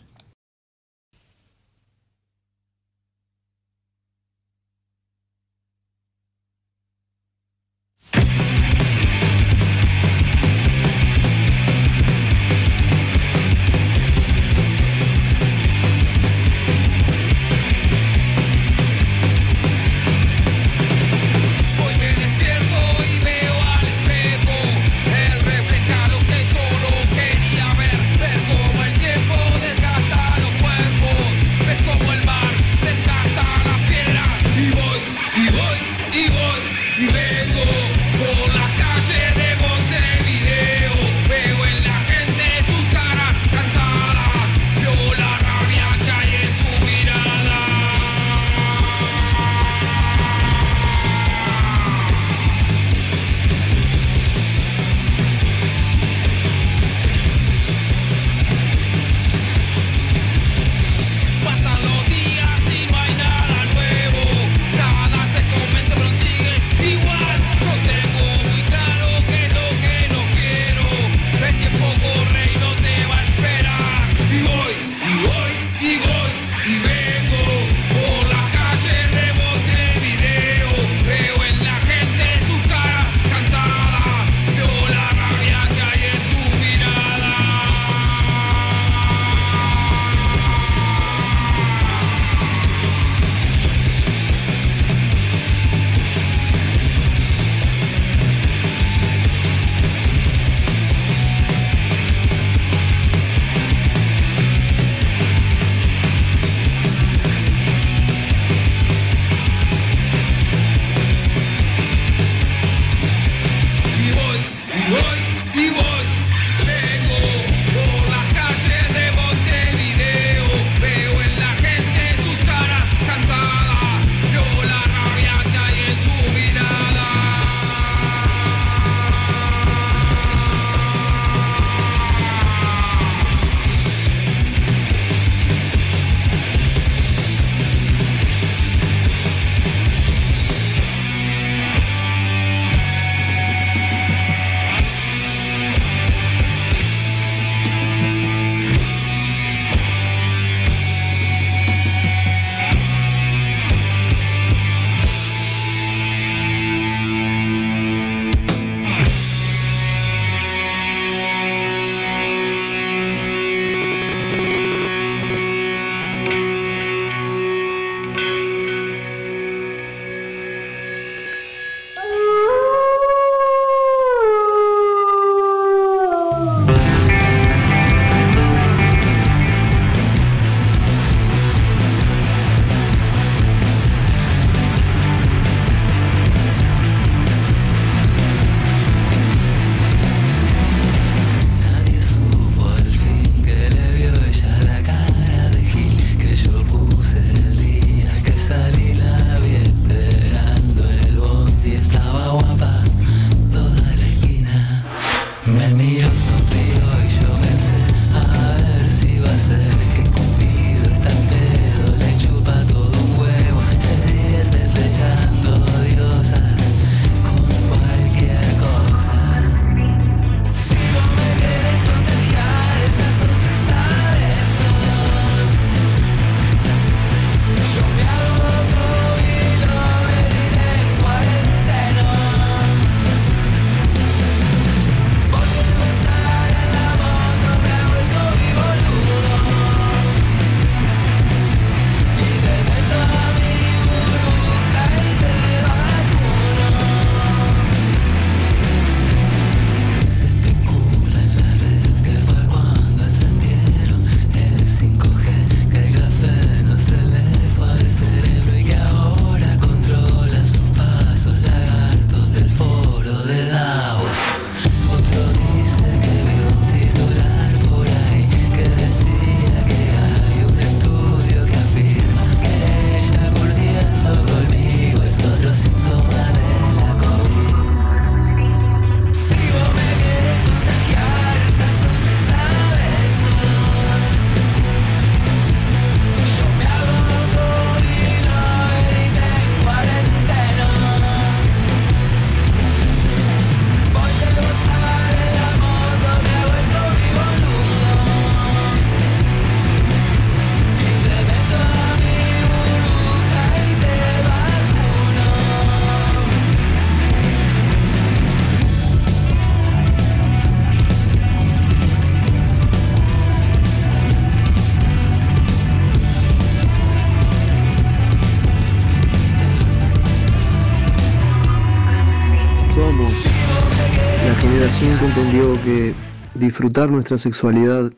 disfrutar nuestra sexualidad,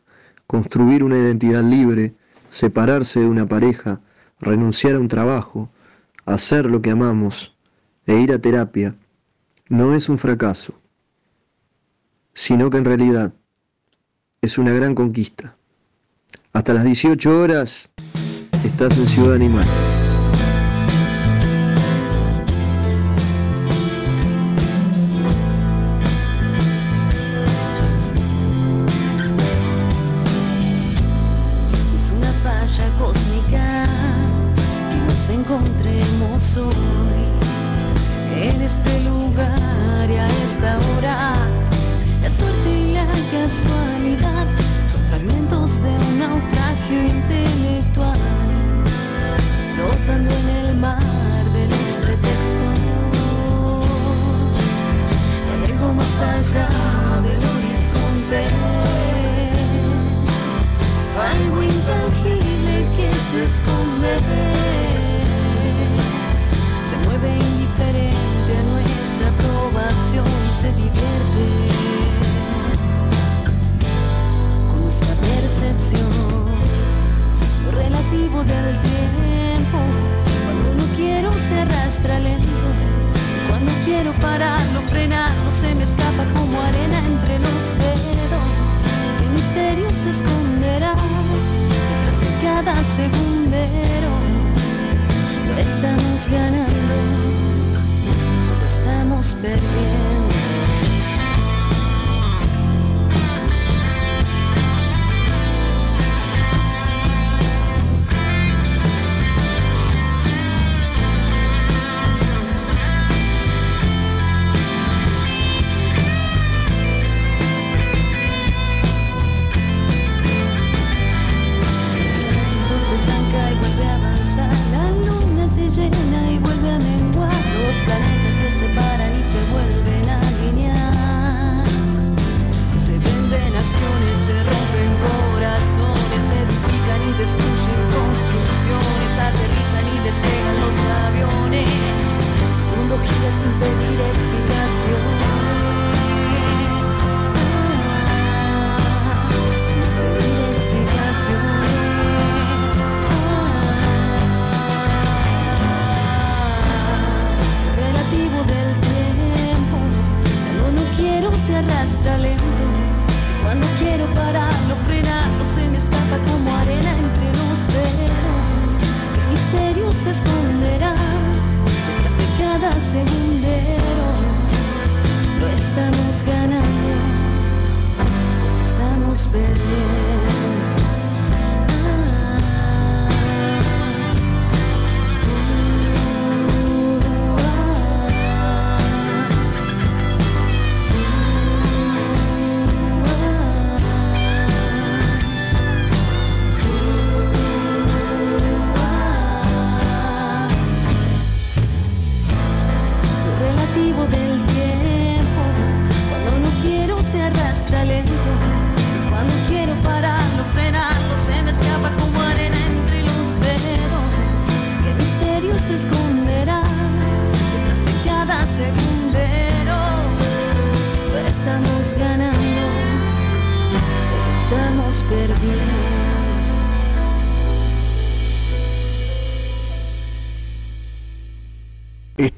construir una identidad libre, separarse de una pareja, renunciar a un trabajo, hacer lo que amamos e ir a terapia, no es un fracaso, sino que en realidad es una gran conquista. Hasta las 18 horas estás en Ciudad Animal.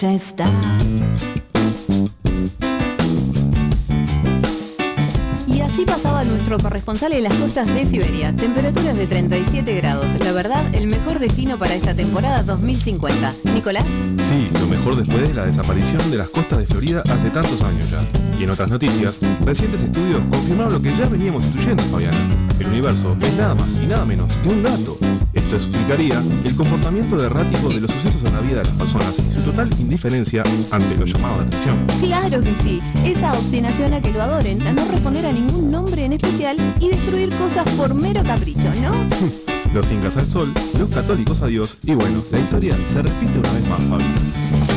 Ya está. Y así pasaba nuestro corresponsal en las costas de Siberia. Temperaturas de 37 grados. La verdad, el mejor destino para esta temporada 2050. Nicolás. Sí, lo mejor después de la desaparición de las costas de Florida hace tantos años ya. Y en otras noticias, recientes estudios confirmaron lo que ya veníamos instruyendo, Fabiana. El universo es nada más y nada menos que un gato. Esto explicaría el comportamiento errático de los sucesos en la vida de las personas total indiferencia ante lo llamado de atención. Claro que sí. Esa obstinación a que lo adoren, a no responder a ningún nombre en especial y destruir cosas por mero capricho, ¿no? Los incas al sol, los católicos a Dios y bueno, la historia se repite una vez más, Fabi.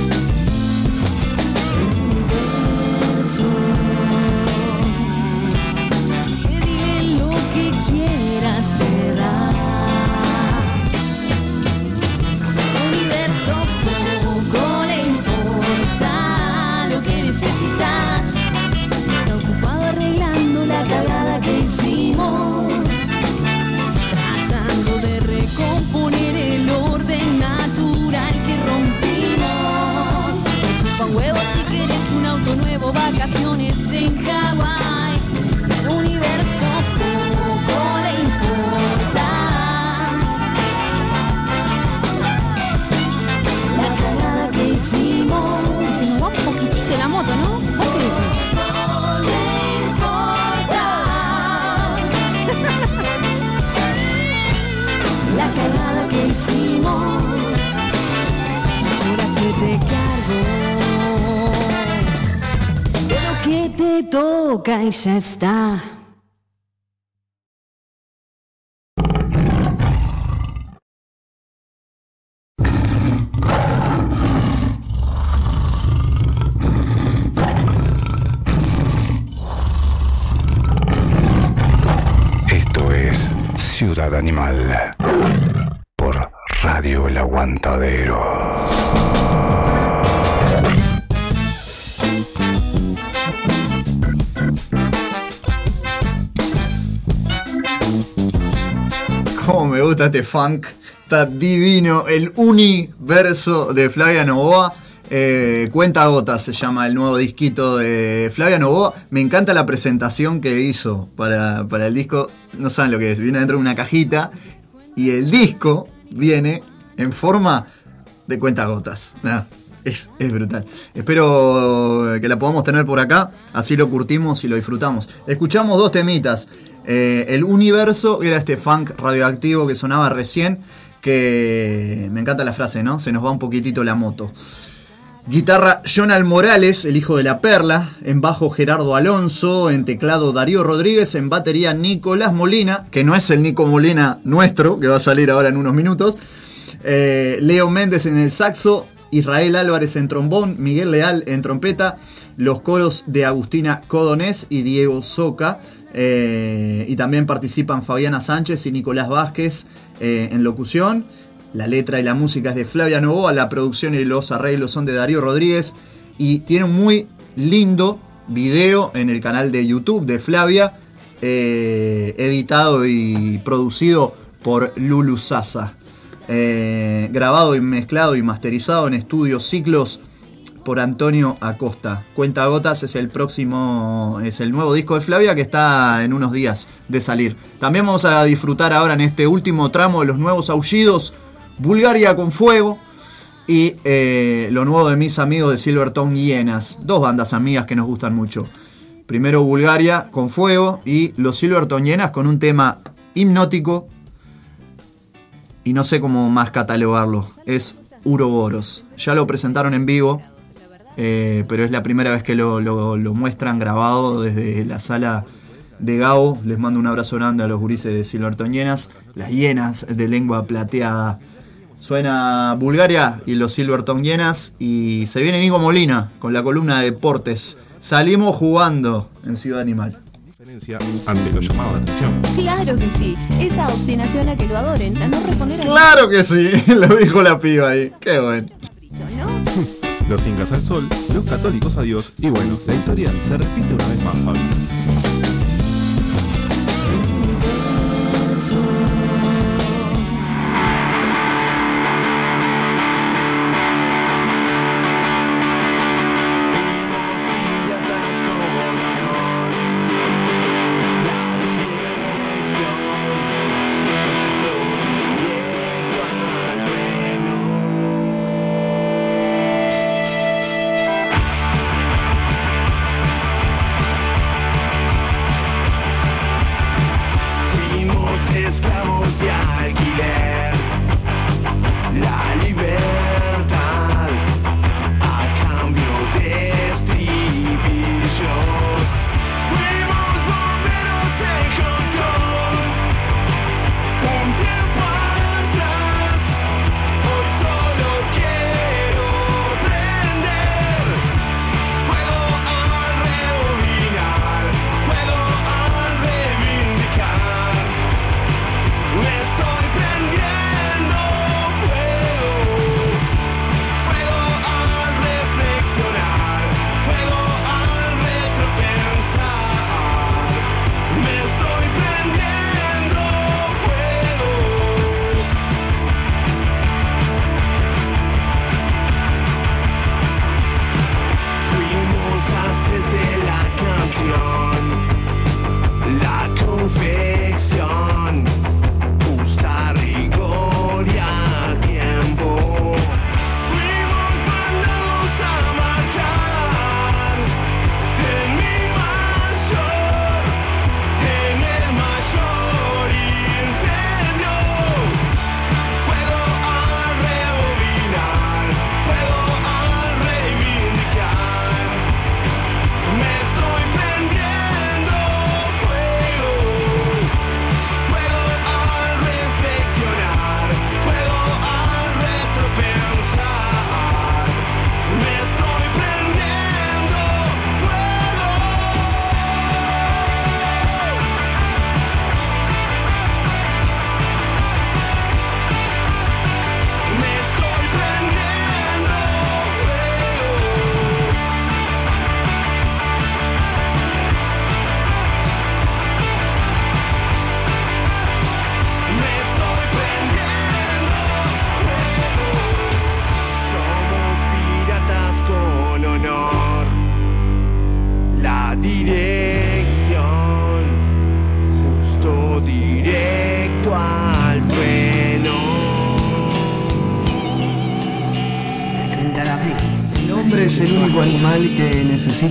Ya está. Esto es Ciudad Animal por Radio El Aguantadero. Gusta este funk. Está divino. El universo de Flavia Novoa. Eh, Cuenta gotas se llama el nuevo disquito de Flavia Novoa. Me encanta la presentación que hizo para, para el disco. No saben lo que es. Viene dentro de una cajita. Y el disco viene en forma de cuenta gotas. Nah, es, es brutal. Espero que la podamos tener por acá. Así lo curtimos y lo disfrutamos. Escuchamos dos temitas. Eh, el universo era este funk radioactivo que sonaba recién. Que me encanta la frase, ¿no? Se nos va un poquitito la moto. Guitarra Jonal Morales, el hijo de la perla. En bajo Gerardo Alonso. En teclado Darío Rodríguez. En batería Nicolás Molina, que no es el Nico Molina nuestro, que va a salir ahora en unos minutos. Eh, Leo Méndez en el saxo. Israel Álvarez en trombón. Miguel Leal en trompeta. Los coros de Agustina Codonés y Diego Soca. Eh, y también participan Fabiana Sánchez y Nicolás Vázquez eh, en locución. La letra y la música es de Flavia Novoa, la producción y los arreglos son de Darío Rodríguez. Y tiene un muy lindo video en el canal de YouTube de Flavia, eh, editado y producido por Lulu Sasa. Grabado y mezclado y masterizado en estudios ciclos por Antonio Acosta. Cuenta Gotas es el próximo, es el nuevo disco de Flavia que está en unos días de salir. También vamos a disfrutar ahora en este último tramo de los nuevos aullidos, Bulgaria con Fuego y eh, lo nuevo de mis amigos de Silvertone Hienas, dos bandas amigas que nos gustan mucho. Primero Bulgaria con Fuego y los Silvertone Hienas con un tema hipnótico y no sé cómo más catalogarlo. Es Uroboros. Ya lo presentaron en vivo, eh, pero es la primera vez que lo, lo- lo muestran grabado desde la sala de Gao. Les mando un abrazo grande a los gurises de Silverton Llenas, las hienas de lengua plateada. Suena Bulgaria y los Silverton Llenas y se viene Nico Molina con la columna de deportes. Salimos jugando en Ciudad Animal. Ante lo llamado de atención. Claro que sí. Esa obstinación a que lo adoren, a no responder a Claro que sí, lo dijo la piba ahí. Qué bueno. Los incas al sol, los católicos a Dios y bueno, la historia se repite una vez más, Fabi.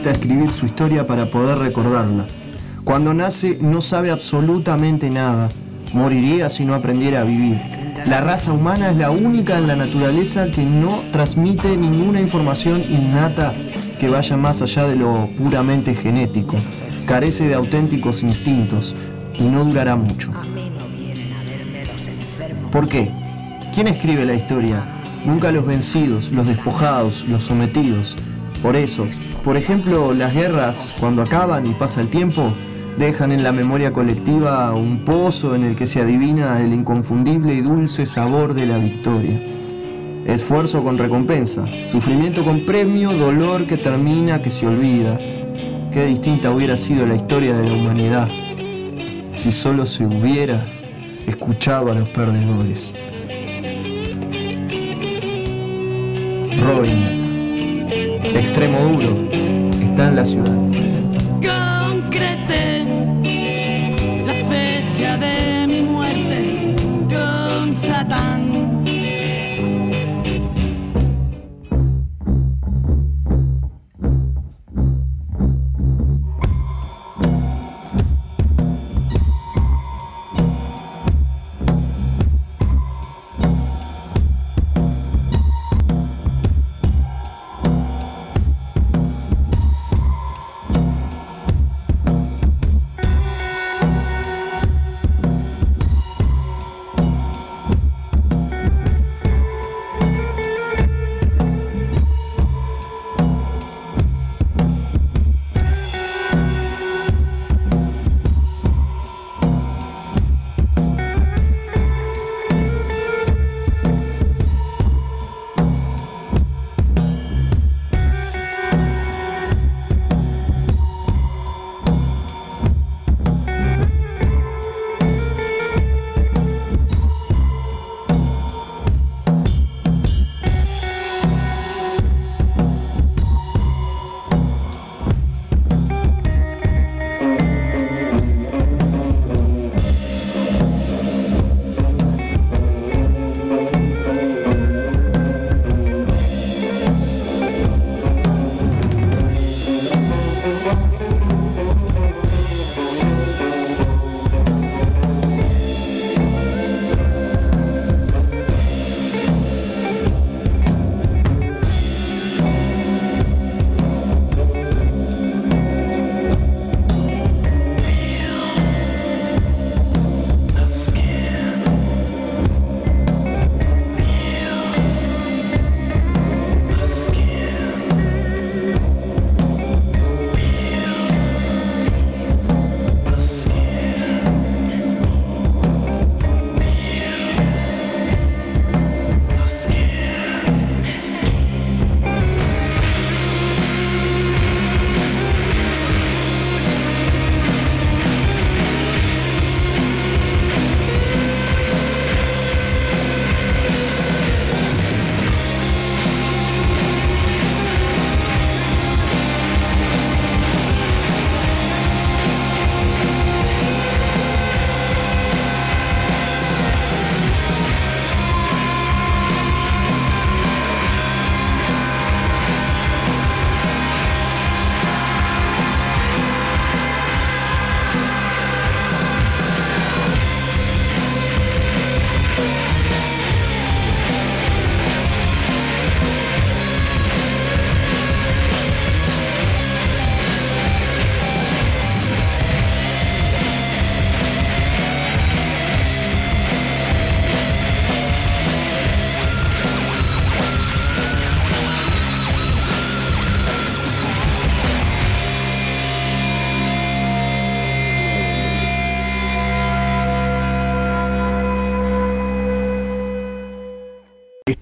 Necesita escribir su historia para poder recordarla. Cuando nace no sabe absolutamente nada. Moriría si no aprendiera a vivir. La raza humana es la única en la naturaleza que no transmite ninguna información innata que vaya más allá de lo puramente genético. Carece de auténticos instintos y no durará mucho. ¿Por qué? ¿Quién escribe la historia? Nunca los vencidos, los despojados, los sometidos. Por eso, por ejemplo, las guerras, cuando acaban y pasa el tiempo, dejan en la memoria colectiva un pozo en el que se adivina el inconfundible y dulce sabor de la victoria. Esfuerzo con recompensa, sufrimiento con premio, dolor que termina, que se olvida. Qué distinta hubiera sido la historia de la humanidad si solo se hubiera escuchado a los perdedores. Robin, extremo duro, está en la ciudad.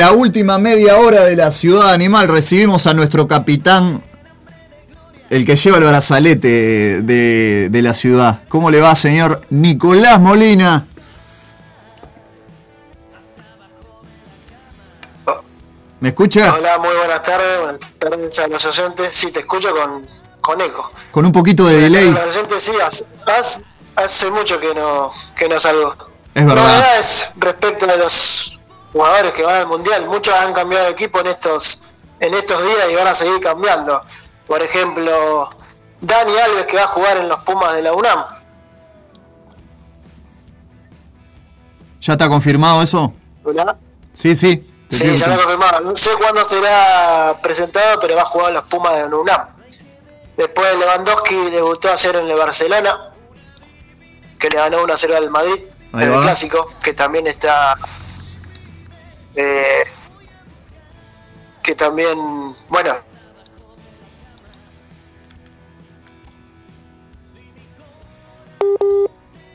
La última media hora de la Ciudad Animal recibimos a nuestro capitán, el que lleva el brazalete de, de la ciudad. ¿Cómo le va, señor Nicolás Molina? ¿Me escucha? Hola, muy buenas tardes. Buenas tardes a los oyentes. Sí, te escucho con, con eco. Con un poquito de delay. Los oyentes sí, hace mucho que no, que no salgo. Es verdad. Novedades respecto a los jugadores que van al mundial. Muchos han cambiado de equipo en estos, en estos días y van a seguir cambiando. Por ejemplo, Dani Alves que va a jugar en los Pumas de la UNAM. ¿Ya está confirmado eso? ¿verdad? Sí, sí. Sí, ya lo escuchando. confirmaron. No sé cuándo será presentado, pero va a jugar en los Pumas de la UNAM. Después Lewandowski debutó ayer en el Barcelona, que le ganó 1-0 al Madrid Ahí en va. el Clásico, que también está... eh, que también, bueno,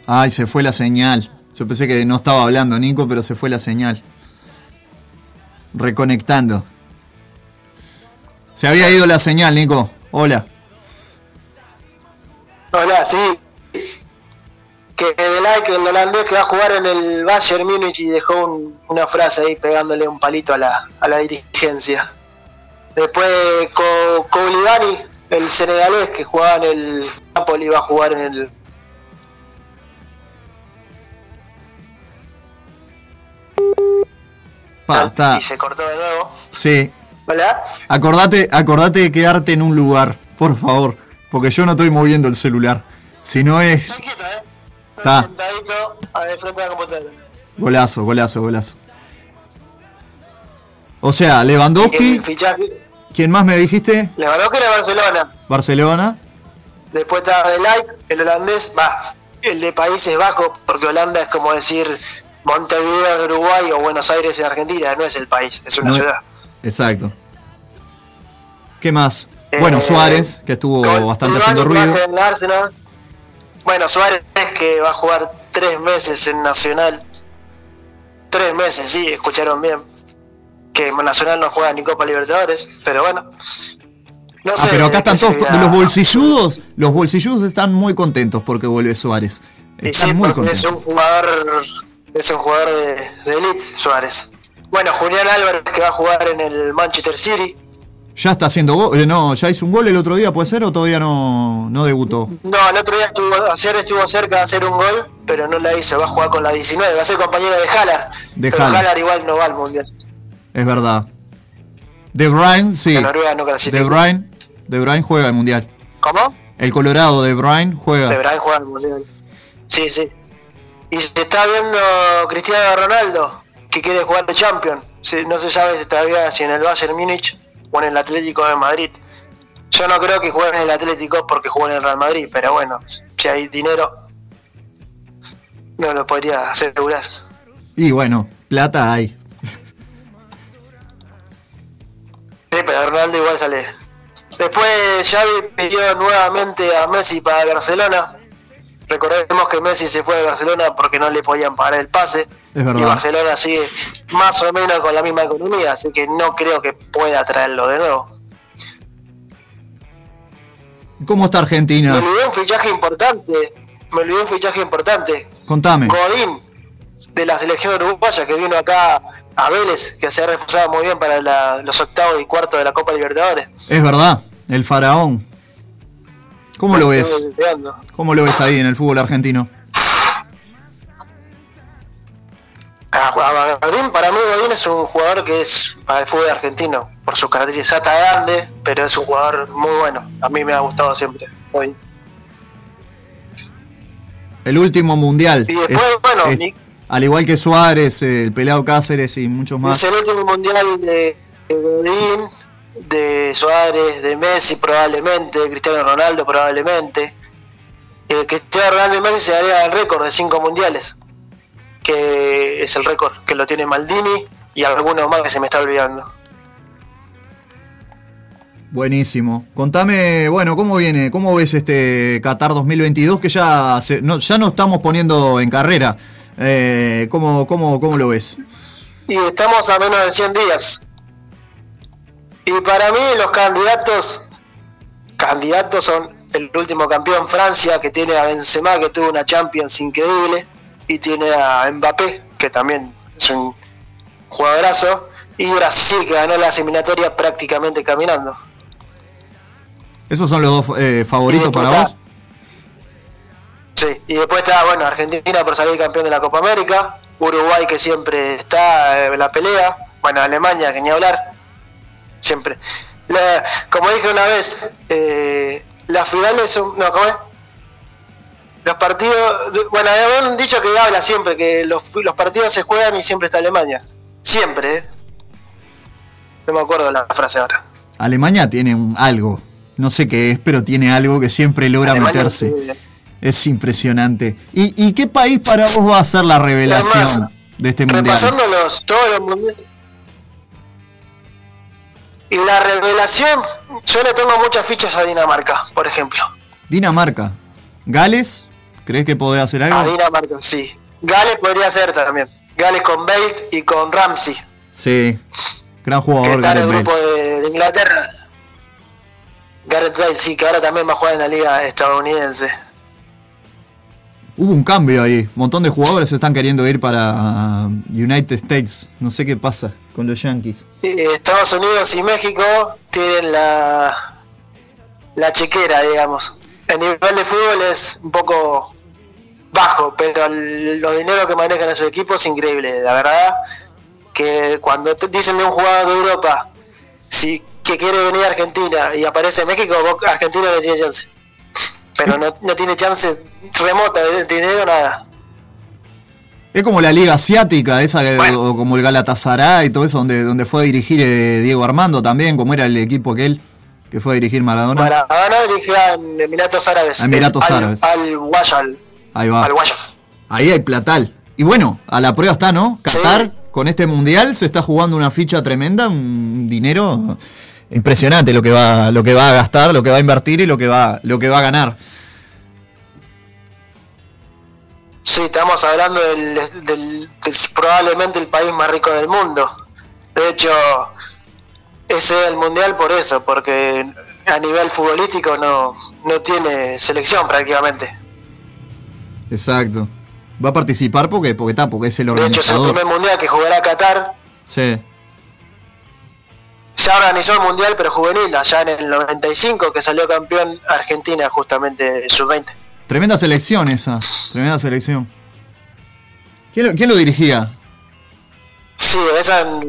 Ay, se fue la señal. Yo pensé que no estaba hablando Nico, pero se fue la señal. Reconectando. Se había ido la señal, Nico. Hola. hola, sí. Que de like el holandés que va a jugar en el Bayern Múnich y dejó un- una frase ahí pegándole un palito a la, a la dirigencia. Después Koulibaly, el senegalés que jugaba en el Napoli, va a jugar en el Pa, está. y se cortó de nuevo. Sí. Hola. Acordate, acordate de quedarte en un lugar, por favor. Porque yo no estoy moviendo el celular. Si no es. Está. Sentadito a de frente de la computadora. Golazo, golazo, golazo. O sea, Lewandowski. ¿Quién más me dijiste? Lewandowski era Barcelona. Barcelona. Después está de like, el holandés, va, el de Países Bajos, porque Holanda es como decir Montevideo en Uruguay o Buenos Aires en Argentina, no es el país, es una No- ciudad. Exacto. ¿Qué más? Bueno, Eh, Suárez, que estuvo bastante haciendo ruido. En el Arsenal. Bueno, Suárez que va a jugar tres meses en Nacional. Tres meses, sí, escucharon bien. Que Nacional no juega ni Copa Libertadores, pero bueno. No Ah, sé pero acá están todos. Los bolsilludos. Los bolsilludos están muy contentos porque vuelve Suárez. Están sí, muy porque es contentos. un jugador, es un jugador de, de elite, Suárez. Bueno, Julián Álvarez que va a jugar en el Manchester City. Ya está haciendo gol. eh, No, ya hizo un gol el otro día, ¿puede ser? ¿O todavía no, no debutó? No, el otro día estuvo, ayer estuvo cerca de hacer un gol, pero no la hizo. Va a jugar con la 19, va a ser compañero de Haaland. De pero igual no va al mundial. Es verdad. De Bruyne, sí. Noruega no. De Bruyne, De Bruyne juega el mundial. ¿Cómo? El Colorado de Bruyne juega. De Bruyne juega al mundial. Sí, sí. Y se está viendo Cristiano Ronaldo, que quiere jugar de Champions. No se sabe si todavía si en el Bayern Múnich en el Atlético de Madrid. Yo no creo que juegue en el Atlético porque juega en el Real Madrid, pero bueno, si hay dinero, no lo podría asegurar. Y bueno, plata hay. Sí, pero Ronaldo igual sale. Después Xavi pidió nuevamente a Messi para Barcelona. Recordemos que Messi se fue de Barcelona porque no le podían pagar el pase. Es Y. Barcelona sigue más o menos con la misma economía, así que no creo que pueda traerlo de nuevo. ¿Cómo está Me Argentina? olvidé un fichaje importante. Me olvidé un fichaje importante. Contame. Godín, de la selección uruguaya, que vino acá a Vélez, que se ha reforzado muy bien para la- los octavos y cuartos de la Copa Libertadores. Es verdad, el faraón. ¿Cómo lo ves? ¿Cómo lo ves ahí en el fútbol argentino? Godín, para mí Godín es un jugador que es para el fútbol argentino, por sus características, ya está grande, pero es un jugador muy bueno. A mí me ha gustado siempre. Godín. El último mundial. Y después, Es- bueno, es- mi- al igual que Suárez, eh, el pelado Cáceres y muchos más. Es el último mundial de, de Godín, de Suárez, de Messi probablemente, de Cristiano Ronaldo probablemente. Eh, Cristiano Ronaldo y Messi se daría el récord de cinco mundiales, que es el récord que lo tiene Maldini y algunos más que se me está olvidando. Buenísimo. Contame, bueno, ¿cómo viene? ¿Cómo ves este Qatar 2022 que ya, se- no, ya no estamos poniendo en carrera? Eh, ¿cómo, cómo, ¿Cómo lo ves? Y estamos a menos de 100 días. Y para mí los candidatos, candidatos son el último campeón Francia, que tiene a Benzema, que tuvo una Champions increíble, y tiene a Mbappé, que también es un jugadorazo, y Brasil, que ganó la eliminatoria prácticamente caminando. ¿Esos son los dos eh, favoritos para está- vos? Sí, y después está, bueno, Argentina por salir campeón de la Copa América, Uruguay que siempre está en la pelea, bueno, Alemania que ni hablar, siempre. La- como dije una vez, eh, las finales son, no, ¿cómo es? Los partidos, bueno, hay un dicho que habla siempre, que los, los partidos se juegan y siempre está Alemania, siempre, ¿eh? No me acuerdo la frase ahora. Alemania tiene un- algo, no sé qué es, pero tiene algo que siempre logra Alemania, meterse. Es impresionante. ¿Y, y qué país para vos va a ser la revelación Además, de este mundial? los, todos los. Y la revelación, yo le tengo muchas fichas a Dinamarca, por ejemplo. Dinamarca. ¿Gales? ¿Crees que podés hacer algo? A Dinamarca, sí. Gales podría ser también. Gales con Bale y con Ramsey, Sí. Gran que jugador, está en el grupo de, de Inglaterra. Gareth Bale, sí, que ahora también va a jugar en la liga estadounidense. Hubo un cambio ahí. Un montón de jugadores están queriendo ir para uh, United States. No sé qué pasa con los Yankees. Estados Unidos y México tienen la, la chequera, digamos. El nivel de fútbol es un poco bajo, pero el- los dineros que manejan esos equipos es increíble. La verdad que cuando te dicen de un jugador de Europa si, que quiere venir a Argentina y aparece México, Argentina no tiene chance. Pero no, no tiene chance remota de dinero, nada. Es como la liga asiática, esa que- o como el Galatasaray y todo eso, donde, donde fue a dirigir eh, Diego Armando también, como era el equipo aquel que fue a dirigir Maradona. Maradona dirigía en Emiratos Árabes. Emiratos Al- Árabes. Al. Ahí va. Ahí hay platal. Y bueno, a la prueba está, ¿no? Qatar, con este mundial, se está jugando una ficha tremenda, un dinero impresionante lo que va, lo que va a gastar, lo que va a invertir y lo que va, lo que va a ganar. Sí, estamos hablando del, del- del- probablemente el país más rico del mundo. De hecho, ese es el mundial por eso, porque a nivel futbolístico no, no tiene selección prácticamente. Exacto. Va a participar porque, porque está, porque es el De hecho, es el organizador. primer mundial que jugará Qatar. Sí. Ya organizó el mundial, pero juvenil, allá en el 95, que salió campeón Argentina, justamente sub-20. Tremenda selección esa. Tremenda selección. ¿Quién lo, quién lo dirigía? Sí, esa en,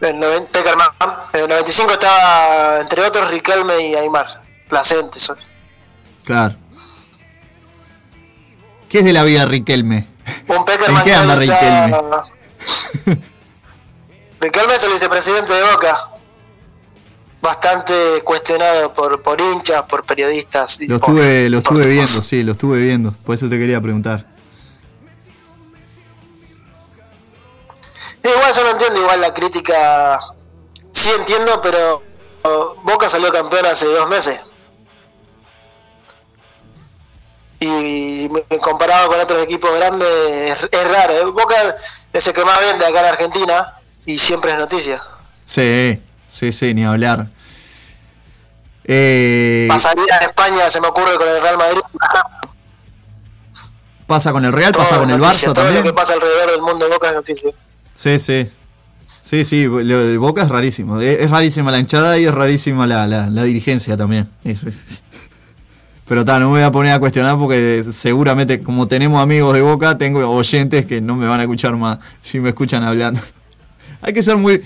en, noven- Peckerman. en el 95 estaba, entre otros, Riquelme y Aymar. Placente, son. Claro. ¿Qué es de la vida Riquelme? Un ¿En qué anda que Riquelme? Riquelme es el vicepresidente de Boca. Bastante cuestionado por, por hinchas, por periodistas. y Lo por- estuve, lo estuve viendo, sí, lo estuve viendo. Por eso te quería preguntar. Sí, igual yo no entiendo igual la crítica. Sí entiendo, pero Boca salió campeón hace dos meses. Y comparado con otros equipos grandes es, es raro. ¿eh? Boca es el que más vende acá en Argentina y siempre es noticia. Sí, sí, sí, ni hablar. Eh, Pasaría en España, se me ocurre con el Real Madrid. pasa con el Real, Todo pasa con el noticia, Barça todo lo también. que pasa alrededor del mundo de Boca es noticia. Sí, sí. Sí, sí, lo de Boca es rarísimo. Es, es rarísima la hinchada y es rarísima la, la- la dirigencia también. Eso es. Pero ta, no me voy a poner a cuestionar porque seguramente, como tenemos amigos de boca, tengo oyentes que no me van a escuchar más si me escuchan hablando. Hay que ser muy.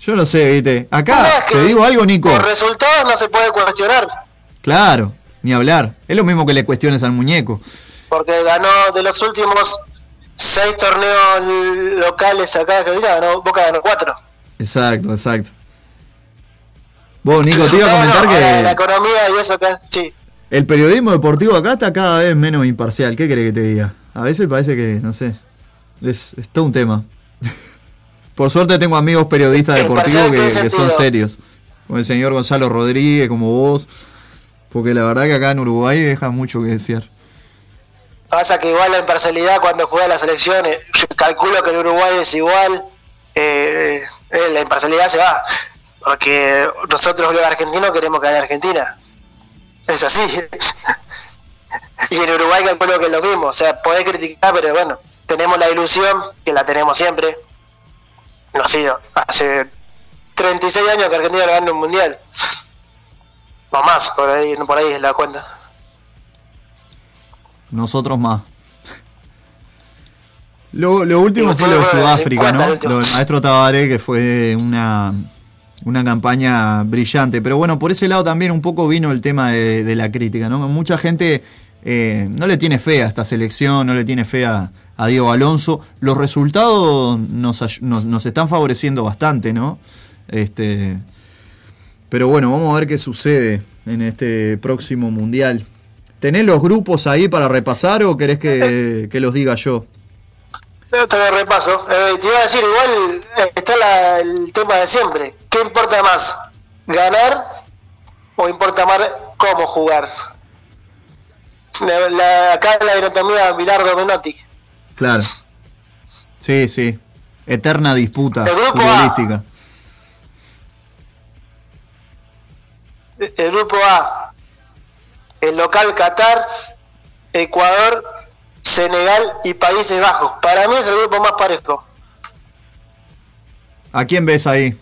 Yo no sé, viste. Acá te digo algo, Nico. Por resultados no se puede cuestionar, Claro, ni hablar. Es lo mismo que le cuestiones al muñeco. porque ganó de los últimos seis torneos locales acá Argentina, ganó, Boca ganó cuatro. Exacto, exacto. Vos, Nico, te iba a No, comentar no, que. La economía y eso acá, sí. El periodismo deportivo acá está cada vez menos imparcial. ¿Qué querés que te diga? A veces parece que, no sé, es, es todo un tema. Por suerte tengo amigos periodistas deportivos que, ¿Imparcial en qué que son serios. Como el señor Gonzalo Rodríguez, como vos. Porque la verdad que acá en Uruguay deja mucho que desear. Pasa que igual la imparcialidad cuando juega las elecciones, yo calculo que en Uruguay es igual, eh, eh, la imparcialidad se va. Porque nosotros los argentinos queremos que gane Argentina. Es así. y en Uruguay calculo que es lo mismo. O sea, podés criticar, pero bueno, tenemos la ilusión, que la tenemos siempre. No ha sido. Hace 36 años que Argentina gana un mundial. O más, por ahí, por ahí es la cuenta. Nosotros más. Lo, lo último fue lo de Sudáfrica, 50 ¿no? Lo del maestro Tabaré, que fue una, una campaña brillante. Pero bueno, por ese lado también un poco vino el tema de, de la crítica, ¿no? Mucha gente eh, no le tiene fe a esta selección, no le tiene fe a, a Diego Alonso. Los resultados nos, nos, nos están favoreciendo bastante, ¿no? Este, pero bueno, vamos a ver qué sucede en este próximo mundial. ¿Tenés los grupos ahí para repasar o querés que, que los diga yo? Pero te lo repaso. Eh, te iba a decir, igual está la- el tema de siempre. ¿Qué importa más? ¿Ganar o importa más cómo jugar? La, la- acá la anatomía Bilardo Menotti. Claro. Sí, sí. Eterna disputa El grupo A. futbolística. El grupo A. El local Qatar, Ecuador, Senegal y Países Bajos. Para mí es el grupo más parejo. ¿A quién ves ahí?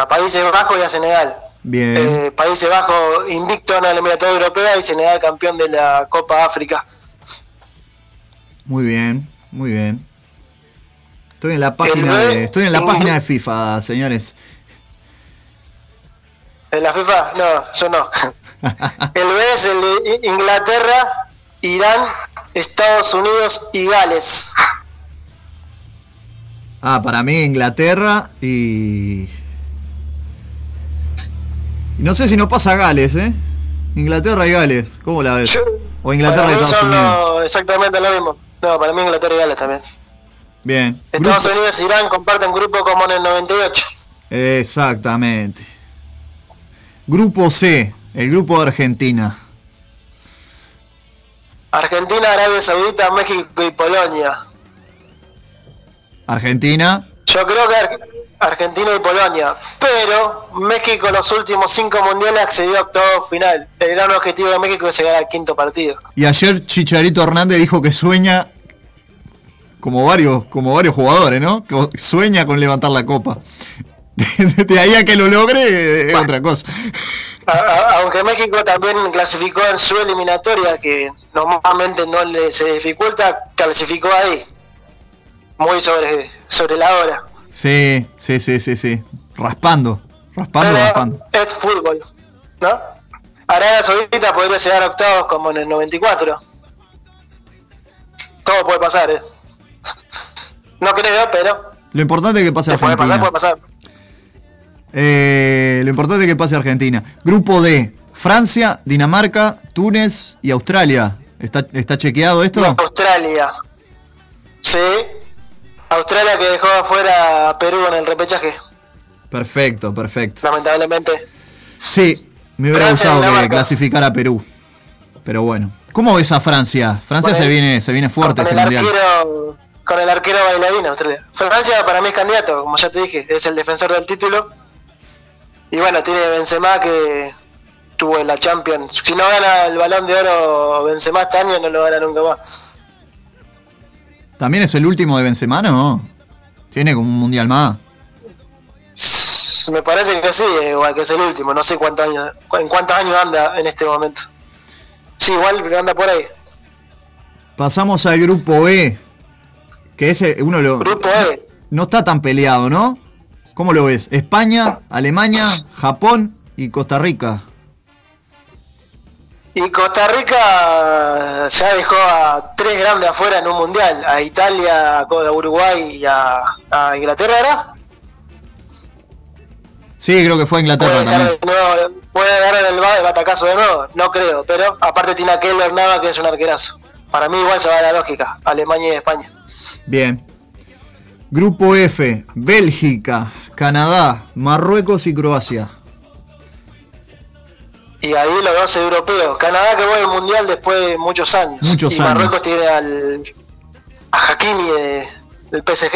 A Países Bajos y a Senegal. Bien. Eh, Países Bajos invicto en la eliminatoria europea y Senegal campeón de la Copa África. Muy bien, muy bien. Estoy en la página de, estoy en la página de FIFA, señores. ¿En la FIFA? No, yo no. el B es el de Inglaterra, Irán, Estados Unidos y Gales. Ah, para mí Inglaterra y... y No sé si no pasa Gales, ¿eh? Inglaterra y Gales, ¿cómo la ves? O Inglaterra para y Estados son Unidos. lo- exactamente lo mismo. No, para mí Inglaterra y Gales también. Bien. Estados Grupo- Unidos e Irán comparten grupo como en el 98. Exactamente. Grupo C, el grupo de Argentina. Argentina, Arabia Saudita, México y Polonia. Argentina, Yo creo que Ar- Argentina y Polonia. Pero México en los últimos cinco mundiales accedió a octavo final. El gran objetivo de México es llegar al quinto partido. Y ayer Chicharito Hernández dijo que sueña, como varios, como varios jugadores, ¿no? Que sueña con levantar la copa. De ahí a que lo logre es otra cosa. A- a- aunque México también clasificó en su eliminatoria, que normalmente no le se dificulta, clasificó ahí. Muy sobre, sobre la hora. Sí, sí, sí, sí, sí. Raspando, raspando, Pero raspando. es fútbol, ¿no? Arabia Saudita podría llegar a octavos como en el 94. Todo puede pasar, ¿eh? No creo, pero Lo importante es que pase puede pasar, Argentina. puede pasar. Eh, lo importante es que pase Argentina. Grupo D, Francia, Dinamarca, Túnez y Australia. ¿Está, está chequeado esto? Australia. Sí. Australia que dejó afuera a Perú en el repechaje, Perfecto, perfecto. lamentablemente. Sí, me hubiera Francia, gustado que clasificara a Perú. Pero bueno. ¿Cómo ves a Francia? Francia se viene, se viene fuerte con este el mundial. arquero con el arquero bailarín Australia. Francia para mí es candidato, como ya te dije, es el defensor del título. Y bueno, tiene Benzema que tuvo la Champions. Si no gana el Balón de Oro Benzema este año, no lo gana nunca más. ¿También es el último de Benzema, no? Tiene como un mundial más. Me parece que sí, igual que es el último. No sé cuántos años, en cuántos años anda en este momento. Sí, igual anda por ahí. Pasamos al grupo E. Que ese uno lo. Grupo E. No está tan peleado, ¿no? ¿Cómo lo ves? España, Alemania, Japón y Costa Rica. Y Costa Rica ya dejó a tres grandes afuera en un mundial: a Italia, a Uruguay y a, a Inglaterra, ¿era? Sí, creo que fue a Inglaterra Puede también. nuevo- puede dar en el el batacazo de nuevo, no creo, pero aparte tiene a Keller Nava que es un arquerazo. Para mí igual se va la lógica, Alemania y España. Bien. Grupo F, Bélgica, Canadá, Marruecos y Croacia. Y ahí los dos europeos. Canadá que vuelve al mundial después de muchos años. Muchos y años. Marruecos tiene al a Hakimi de- del PSG.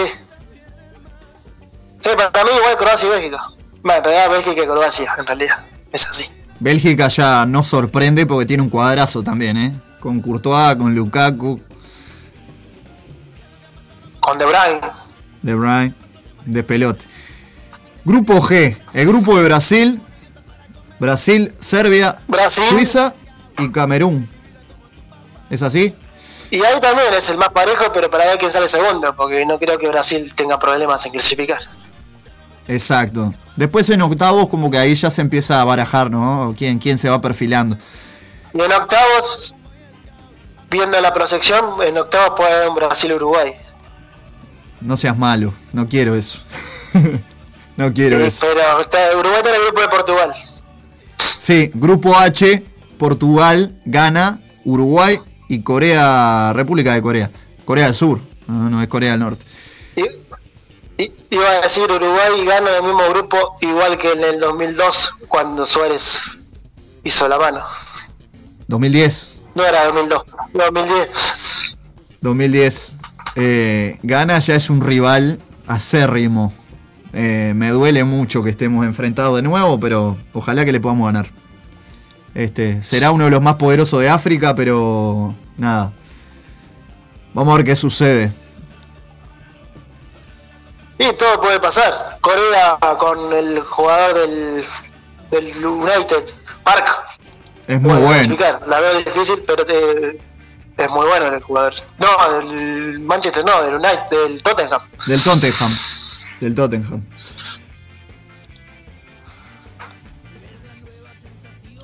Sí, para mí igual Croacia y Bélgica. Bueno, en realidad Bélgica y Croacia, en realidad. Es así. Bélgica ya no sorprende porque tiene un cuadrazo también, ¿eh? Con Courtois, con Lukaku, Con De Bruyne. De Bruyne, de pelote. Grupo G, el grupo de Brasil, Brasil, Serbia, Suiza y Camerún. ¿Es así? Y ahí también es el más parejo, pero para ver quién sale segundo, porque no creo que Brasil tenga problemas en clasificar. Exacto. Después en octavos como que ahí ya se empieza a barajar, ¿no? ¿Quién, quién se va perfilando? Y en octavos, viendo la proyección, en octavos puede haber un Brasil-Uruguay. No seas malo, no quiero eso. no quiero eso. Pero está, Uruguay está en el grupo de Portugal. Sí, grupo H, Portugal, Ghana, Uruguay y Corea, República de Corea. Corea del Sur, no, no es Corea del Norte. Iba a decir Uruguay gana en el mismo grupo, igual que en el 2002, cuando Suárez hizo la mano. 2010, No era 2002, 2010. 2010. Eh, Ghana ya es un rival acérrimo. Eh, me duele mucho que estemos enfrentados de nuevo, pero ojalá que le podamos ganar. Este, será uno de los más poderosos de África, pero nada. Vamos a ver qué sucede. Y todo puede pasar. Corea con el jugador del, del United, Park. Es muy bueno. La veo difícil, pero te- es muy bueno el jugador. No, el Manchester no, del United, del Tottenham. Del Tottenham. Del Tottenham.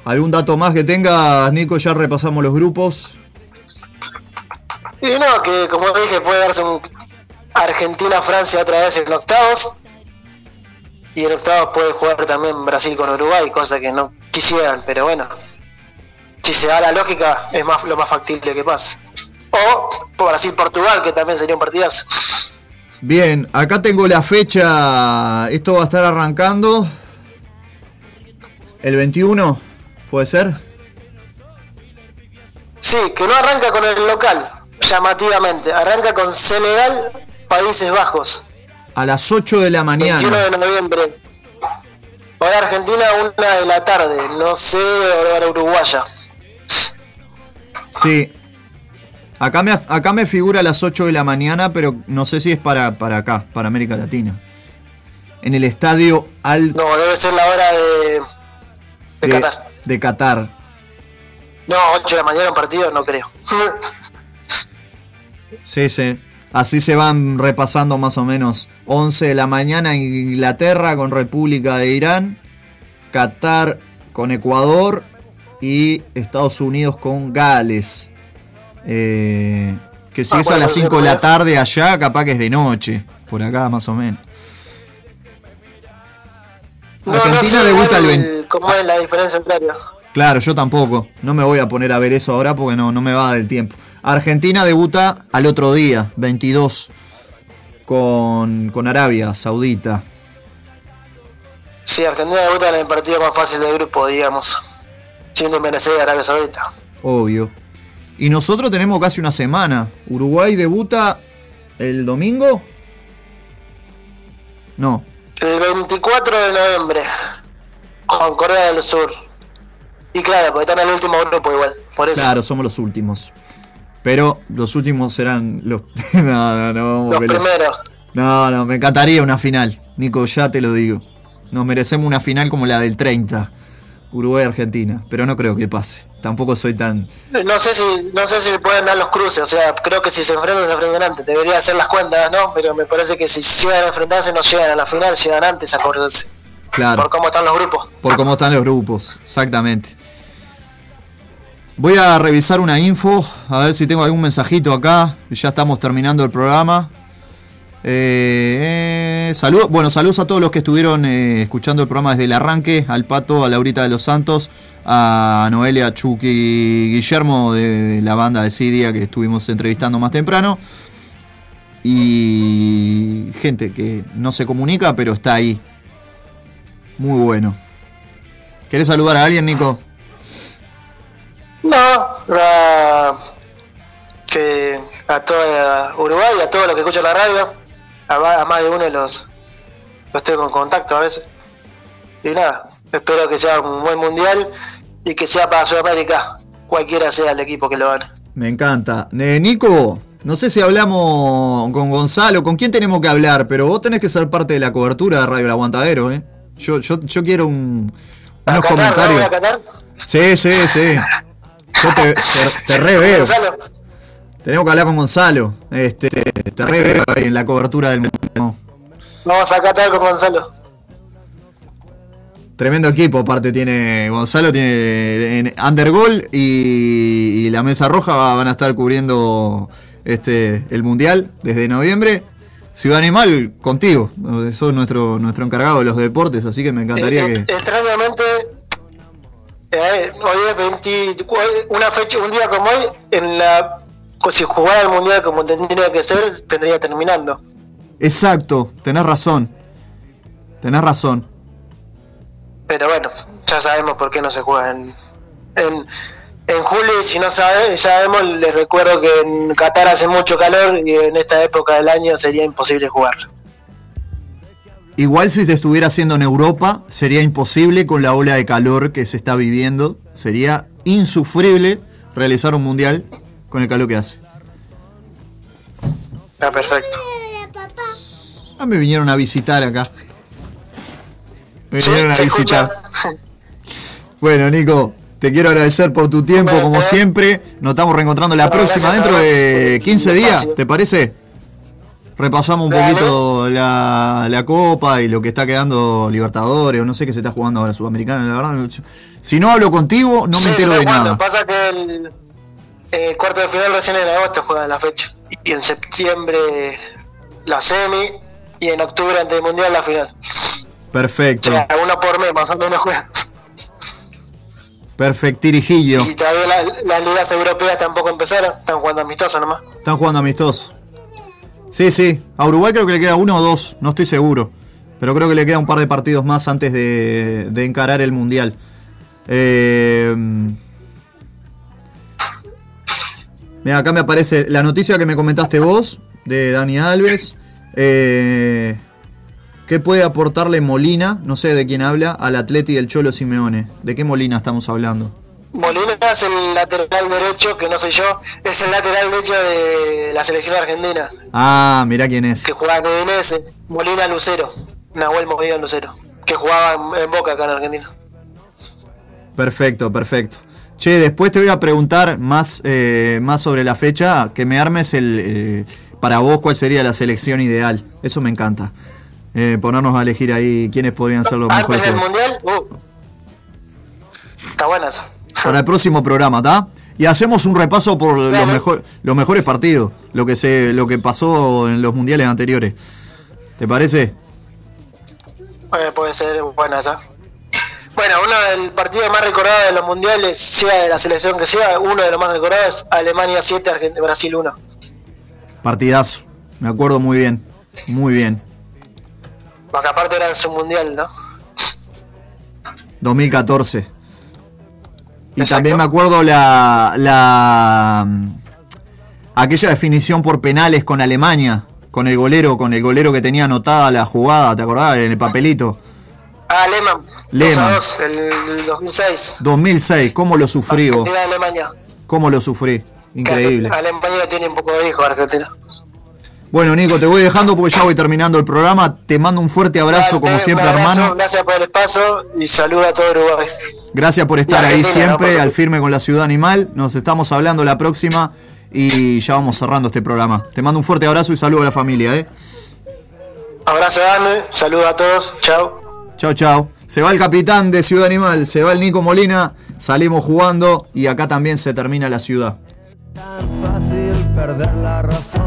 ¿Algún dato más que tengas, Nico? Ya repasamos los grupos. Y no, que como dije, puede darse un Argentina-Francia otra vez en octavos. Y en octavos puede jugar también Brasil con Uruguay, cosa que no quisieran, pero bueno. Si se da la lógica, es más lo más factible que pase. O Brasil-Portugal, que también sería un partidazo. Bien, acá tengo la fecha. Esto va a estar arrancando. El 21, ¿puede ser? Sí, que no arranca con el local, llamativamente. Arranca con Senegal, Países Bajos. A las 8 de la 21 mañana. de noviembre. Hora Argentina, una de la tarde. No sé, hora uruguaya. Sí. Acá me, acá me figura a las 8 de la mañana, pero no sé si es para, para acá, para América Latina. En el estadio Al No, debe ser la hora de, de de, Qatar. de Qatar. No, 8 de la mañana un partido, no creo. Sí, sí. Así se van repasando más o menos. 11 de la mañana Inglaterra con República de Irán, Qatar con Ecuador y Estados Unidos con Gales. Eh, que si Ah, es a las sí, 5 de la tarde allá, capaz que es de noche. Por acá más o menos. No, no Argentina sé debuta el 20. cómo es la diferencia horaria. Claro, yo tampoco. No me voy a poner a ver eso ahora porque no, no me va a dar el tiempo. Argentina debuta al otro día, 22, con, con Arabia Saudita. Sí, Argentina debuta en el partido más fácil del grupo, digamos. Sin desmerecer a Arabia Saudita. Obvio. Y nosotros tenemos casi una semana. Uruguay debuta el domingo. No, El 24 de noviembre. Con Corea del Sur. Y claro, porque están en el último grupo igual. Por eso. claro, somos los últimos. Pero los últimos serán los... no, no, no. vamos Los primeros. No, no, me encantaría una final. Nico, ya te lo digo. Nos merecemos una final como la del 30. Uruguay-Argentina. Pero no creo que pase. Tampoco soy tan. No sé si no sé si pueden dar los cruces, o sea, creo que si se enfrentan se enfrentan antes, debería hacer las cuentas, ¿no? Pero me parece que si llegan a enfrentarse no llegan a la final, llegan antes a acordarse. Claro. Por cómo están los grupos. Por cómo están los grupos, exactamente. Voy a revisar una info, a ver si tengo algún mensajito acá. Ya estamos terminando el programa. Eh, bueno, saludos a todos los que estuvieron eh, escuchando el programa desde el arranque, al Pato, a Laurita de los Santos, a Noelia, Chucky Guillermo de la banda de Sidia que estuvimos entrevistando más temprano. Y gente que no se comunica, pero está ahí. Muy bueno. ¿Querés saludar a alguien, Nico? No, que a toda Uruguay, a todos los que escuchan la radio, a, más de uno de los, los tengo en contacto a veces. Y nada, espero que sea un buen mundial y que sea para Sudamérica, cualquiera sea el equipo que lo gane. Me encanta. Eh, Nico, no sé si hablamos con Gonzalo, con quién tenemos que hablar, pero vos tenés que ser parte de la cobertura de Radio El Aguantadero, ¿eh? Yo, yo, yo quiero un, unos Qatar, ¿no? comentarios. ¿Voy a Qatar? Sí, sí, sí. Yo te, te, te re veo. Gonzalo, Tenemos que hablar con Gonzalo. Este, te re veo ahí en la cobertura del vamos a Qatar con Gonzalo. Tremendo equipo, aparte tiene Gonzalo, tiene en Undergol y, y la Mesa Roja va- van a estar cubriendo este el Mundial desde noviembre. Ciudad Animal, contigo, sos nuestro, nuestro encargado de los deportes, así que me encantaría Eh, que... Extrañamente, eh, hoy es 20, una fecha, un día como hoy, en la si jugara el mundial como tendría que ser, tendría terminando. Exacto, tenés razón. Tenés razón. Pero bueno, ya sabemos por qué no se juega en, en, en julio y si no sabe, sabemos, les recuerdo que en Qatar hace mucho calor y en esta época del año sería imposible jugar. Igual si se estuviera haciendo en Europa, sería imposible con la ola de calor que se está viviendo. Sería insufrible realizar un mundial con el calor que hace. Está perfecto. Ah, me vinieron a visitar acá. Me Sí, vinieron a visitar. escucha. Bueno, Nico, te quiero agradecer por tu tiempo, como siempre. Nos estamos reencontrando la Bueno, próxima dentro de 15 días. ¿te parece? Repasamos un Dale. poquito la, la Copa y lo que está quedando Libertadores, o no sé qué se está jugando ahora Sudamericana, la verdad. Si no hablo contigo, no me Sí, entero de nada. Pasa que el eh, cuarto de final recién en agosto juegan la fecha. Y en septiembre la semi. Y en octubre ante el mundial la final. Perfecto, O sea, uno por mes más o menos juegan. perfectirijillo. Y todavía la- las ligas europeas tampoco empezaron. Están jugando amistosos nomás. Están jugando amistosos. Sí, sí. A Uruguay creo que le queda uno o dos, no estoy seguro. Pero creo que le queda un par de partidos más antes de, de encarar el Mundial. Eh, mira, acá me aparece la noticia que me comentaste vos, de Dani Alves. Eh, ¿Qué puede aportarle Molina, no sé de quién habla, al Atleti del Cholo Simeone? ¿De qué Molina estamos hablando? Molina es el lateral derecho, que no soy yo, es el lateral derecho de la selección argentina, Ah, mirá quién es. que jugaba en Udinese, Molina Lucero, Nahuel Molina Lucero, que jugaba en, en Boca acá en Argentina. Perfecto, perfecto. Che, después te voy a preguntar más, eh, más sobre la fecha, que me armes el, eh, para vos cuál sería la selección ideal. Eso me encanta. Eh, ponernos a elegir ahí quiénes podrían ser los mejores Antes del. Mundial, uh, está buena esa. Para el próximo programa, ¿está? Y hacemos un repaso por los, mejor, los mejores partidos, lo que se, lo que pasó en los mundiales anteriores. ¿Te parece? Eh, puede ser buena esa. Bueno, uno del partido más recordado de los mundiales, sea de la selección que sea, uno de los más recordados, Alemania 7, Argentina, Brasil 1. Partidazo. Me acuerdo muy bien. Muy bien. Porque aparte era en su mundial, ¿no? 2014. Y también me acuerdo la, la aquella definición por penales con Alemania, con el golero, con el golero que tenía anotada la jugada, ¿te acordás? En el papelito. Ah, Lehmann. Lehmann. 2 a 2, el, el 2006. 2006, ¿cómo lo sufrí vos? Argentina, Alemania. ¿Cómo lo sufrí? Increíble. Que Alemania tiene un poco de hijo Argentina. Bueno, Nico, te voy dejando porque ya voy terminando el programa. Te mando un fuerte abrazo, como siempre, abrazo, hermano. Gracias por el espacio y saluda a todo Uruguay. Gracias por estar ahí siempre, al firme con la ciudad animal. Nos estamos hablando la próxima y ya vamos cerrando este programa. Te mando un fuerte abrazo y saludo a la familia, ¿eh? Abrazo grande, saluda a todos, chao. Chao, chao. Se va el capitán de Ciudad Animal, se va el Nico Molina, salimos jugando y acá también se termina la ciudad. fácil perder la razón.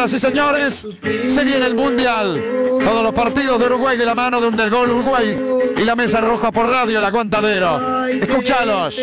Señoras y señores, se viene el Mundial. Todos los partidos de Uruguay de la mano de un del gol Uruguay y la mesa roja por radio el aguantadero. Escuchalos.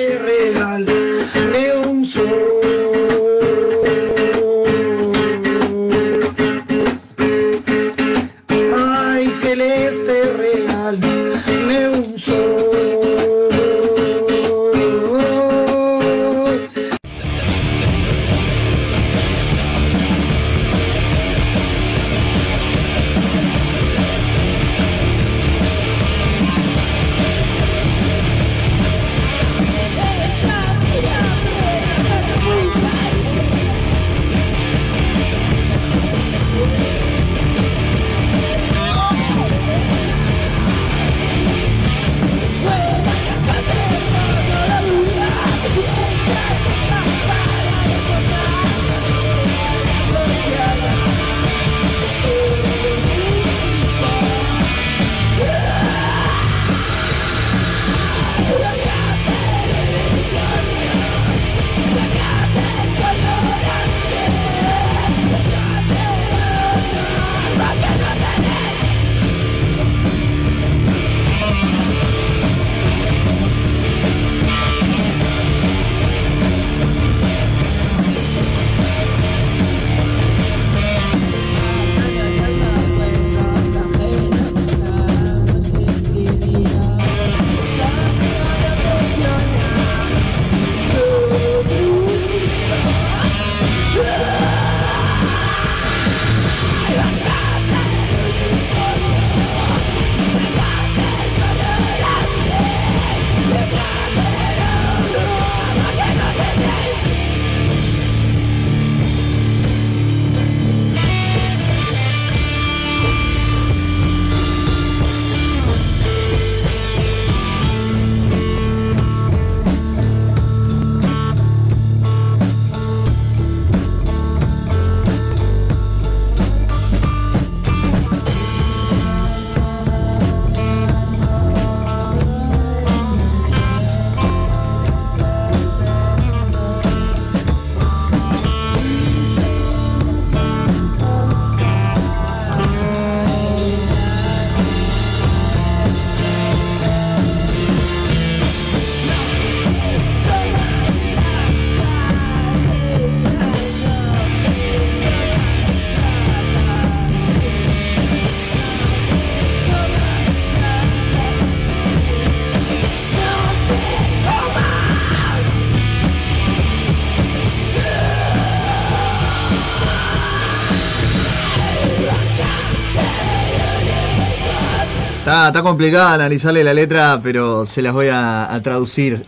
Está, complicada analizarle la letra, pero se las voy a, traducir.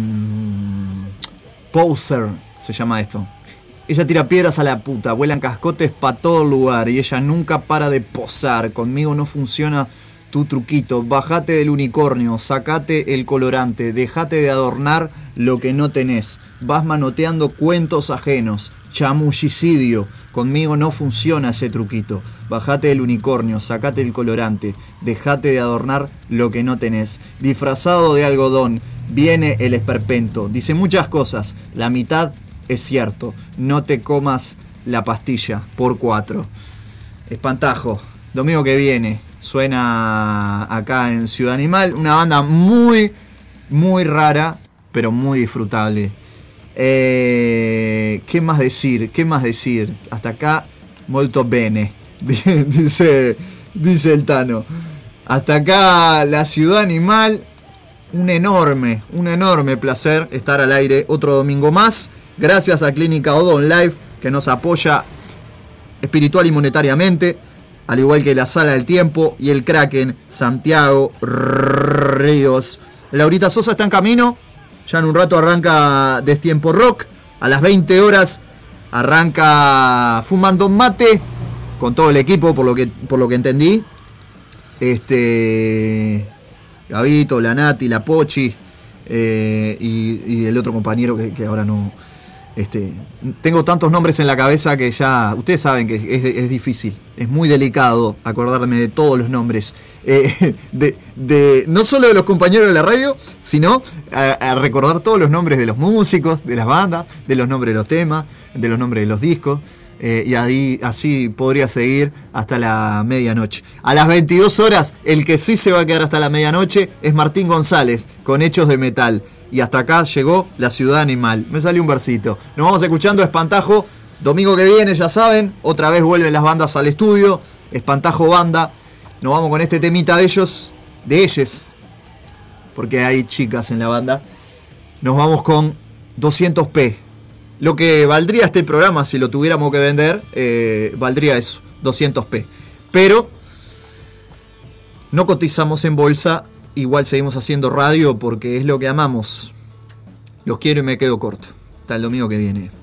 Mm, poser se llama esto. Ella tira piedras a la puta, vuelan cascotes para todo lugar y ella nunca para de posar. Conmigo no funciona tu truquito. Bajate del unicornio, sacate el colorante, dejate de adornar lo que no tenés. Vas manoteando cuentos ajenos. Chamullicidio. Conmigo no funciona ese truquito. Bajate del unicornio, sacate el colorante, dejate de adornar lo que no tenés. Disfrazado de algodón, viene el esperpento. Dice muchas cosas. La mitad es cierto. No te comas la pastilla por cuatro. Espantajo. Domingo que viene. Suena acá en Ciudad Animal. Una banda muy, muy rara, pero muy disfrutable. Eh, ¿Qué más decir? ¿Qué más decir? Hasta acá, molto bene. dice, dice el Tano. Hasta acá la Ciudad Animal. Un enorme, un enorme placer estar al aire otro domingo más. Gracias a Clínica Odon Life que nos apoya espiritual y monetariamente. al igual que la Sala del Tiempo y el Kraken, Santiago Ríos. Laurita Sosa está en camino, ya en un rato arranca Destiempo Rock, a las 20 horas arranca Fumando Mate, con todo el equipo, por lo que, por lo que entendí. Este. Gabito, la Nati, la Pochi eh, y, el otro compañero que ahora no. Este, tengo tantos nombres en la cabeza que ya. Ustedes saben que es, difícil, es muy delicado acordarme de todos los nombres. eh, de, no solo de los compañeros de la radio, sino a recordar todos los nombres de los músicos, de las bandas, de los nombres de los temas, de los nombres de los discos. Eh, y así podría seguir hasta la medianoche. A las 22 horas, el que sí se va a quedar hasta la medianoche es Martín González, con Hechos de Metal. Y hasta acá llegó La Ciudad Animal. Me salió un versito. Nos vamos escuchando Espantajo. Domingo que viene, ya saben, otra vez vuelven las bandas al estudio. Espantajo Banda. Nos vamos con este temita de ellos, de ellas, porque hay chicas en la banda. Nos vamos con 200p. Lo que valdría este programa si lo tuviéramos que vender, eh, valdría eso, 200p. Pero no cotizamos en bolsa, igual seguimos haciendo radio porque es lo que amamos. Los quiero y me quedo corto. Hasta el domingo que viene.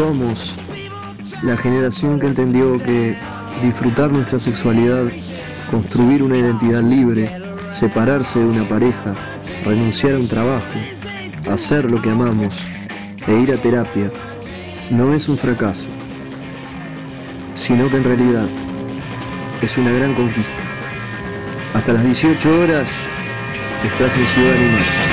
Somos la generación que entendió que disfrutar nuestra sexualidad, construir una identidad libre, separarse de una pareja, renunciar a un trabajo, hacer lo que amamos e ir a terapia, no es un fracaso, sino que en realidad es una gran conquista. Hasta las 18 horas estás en Ciudad Animal.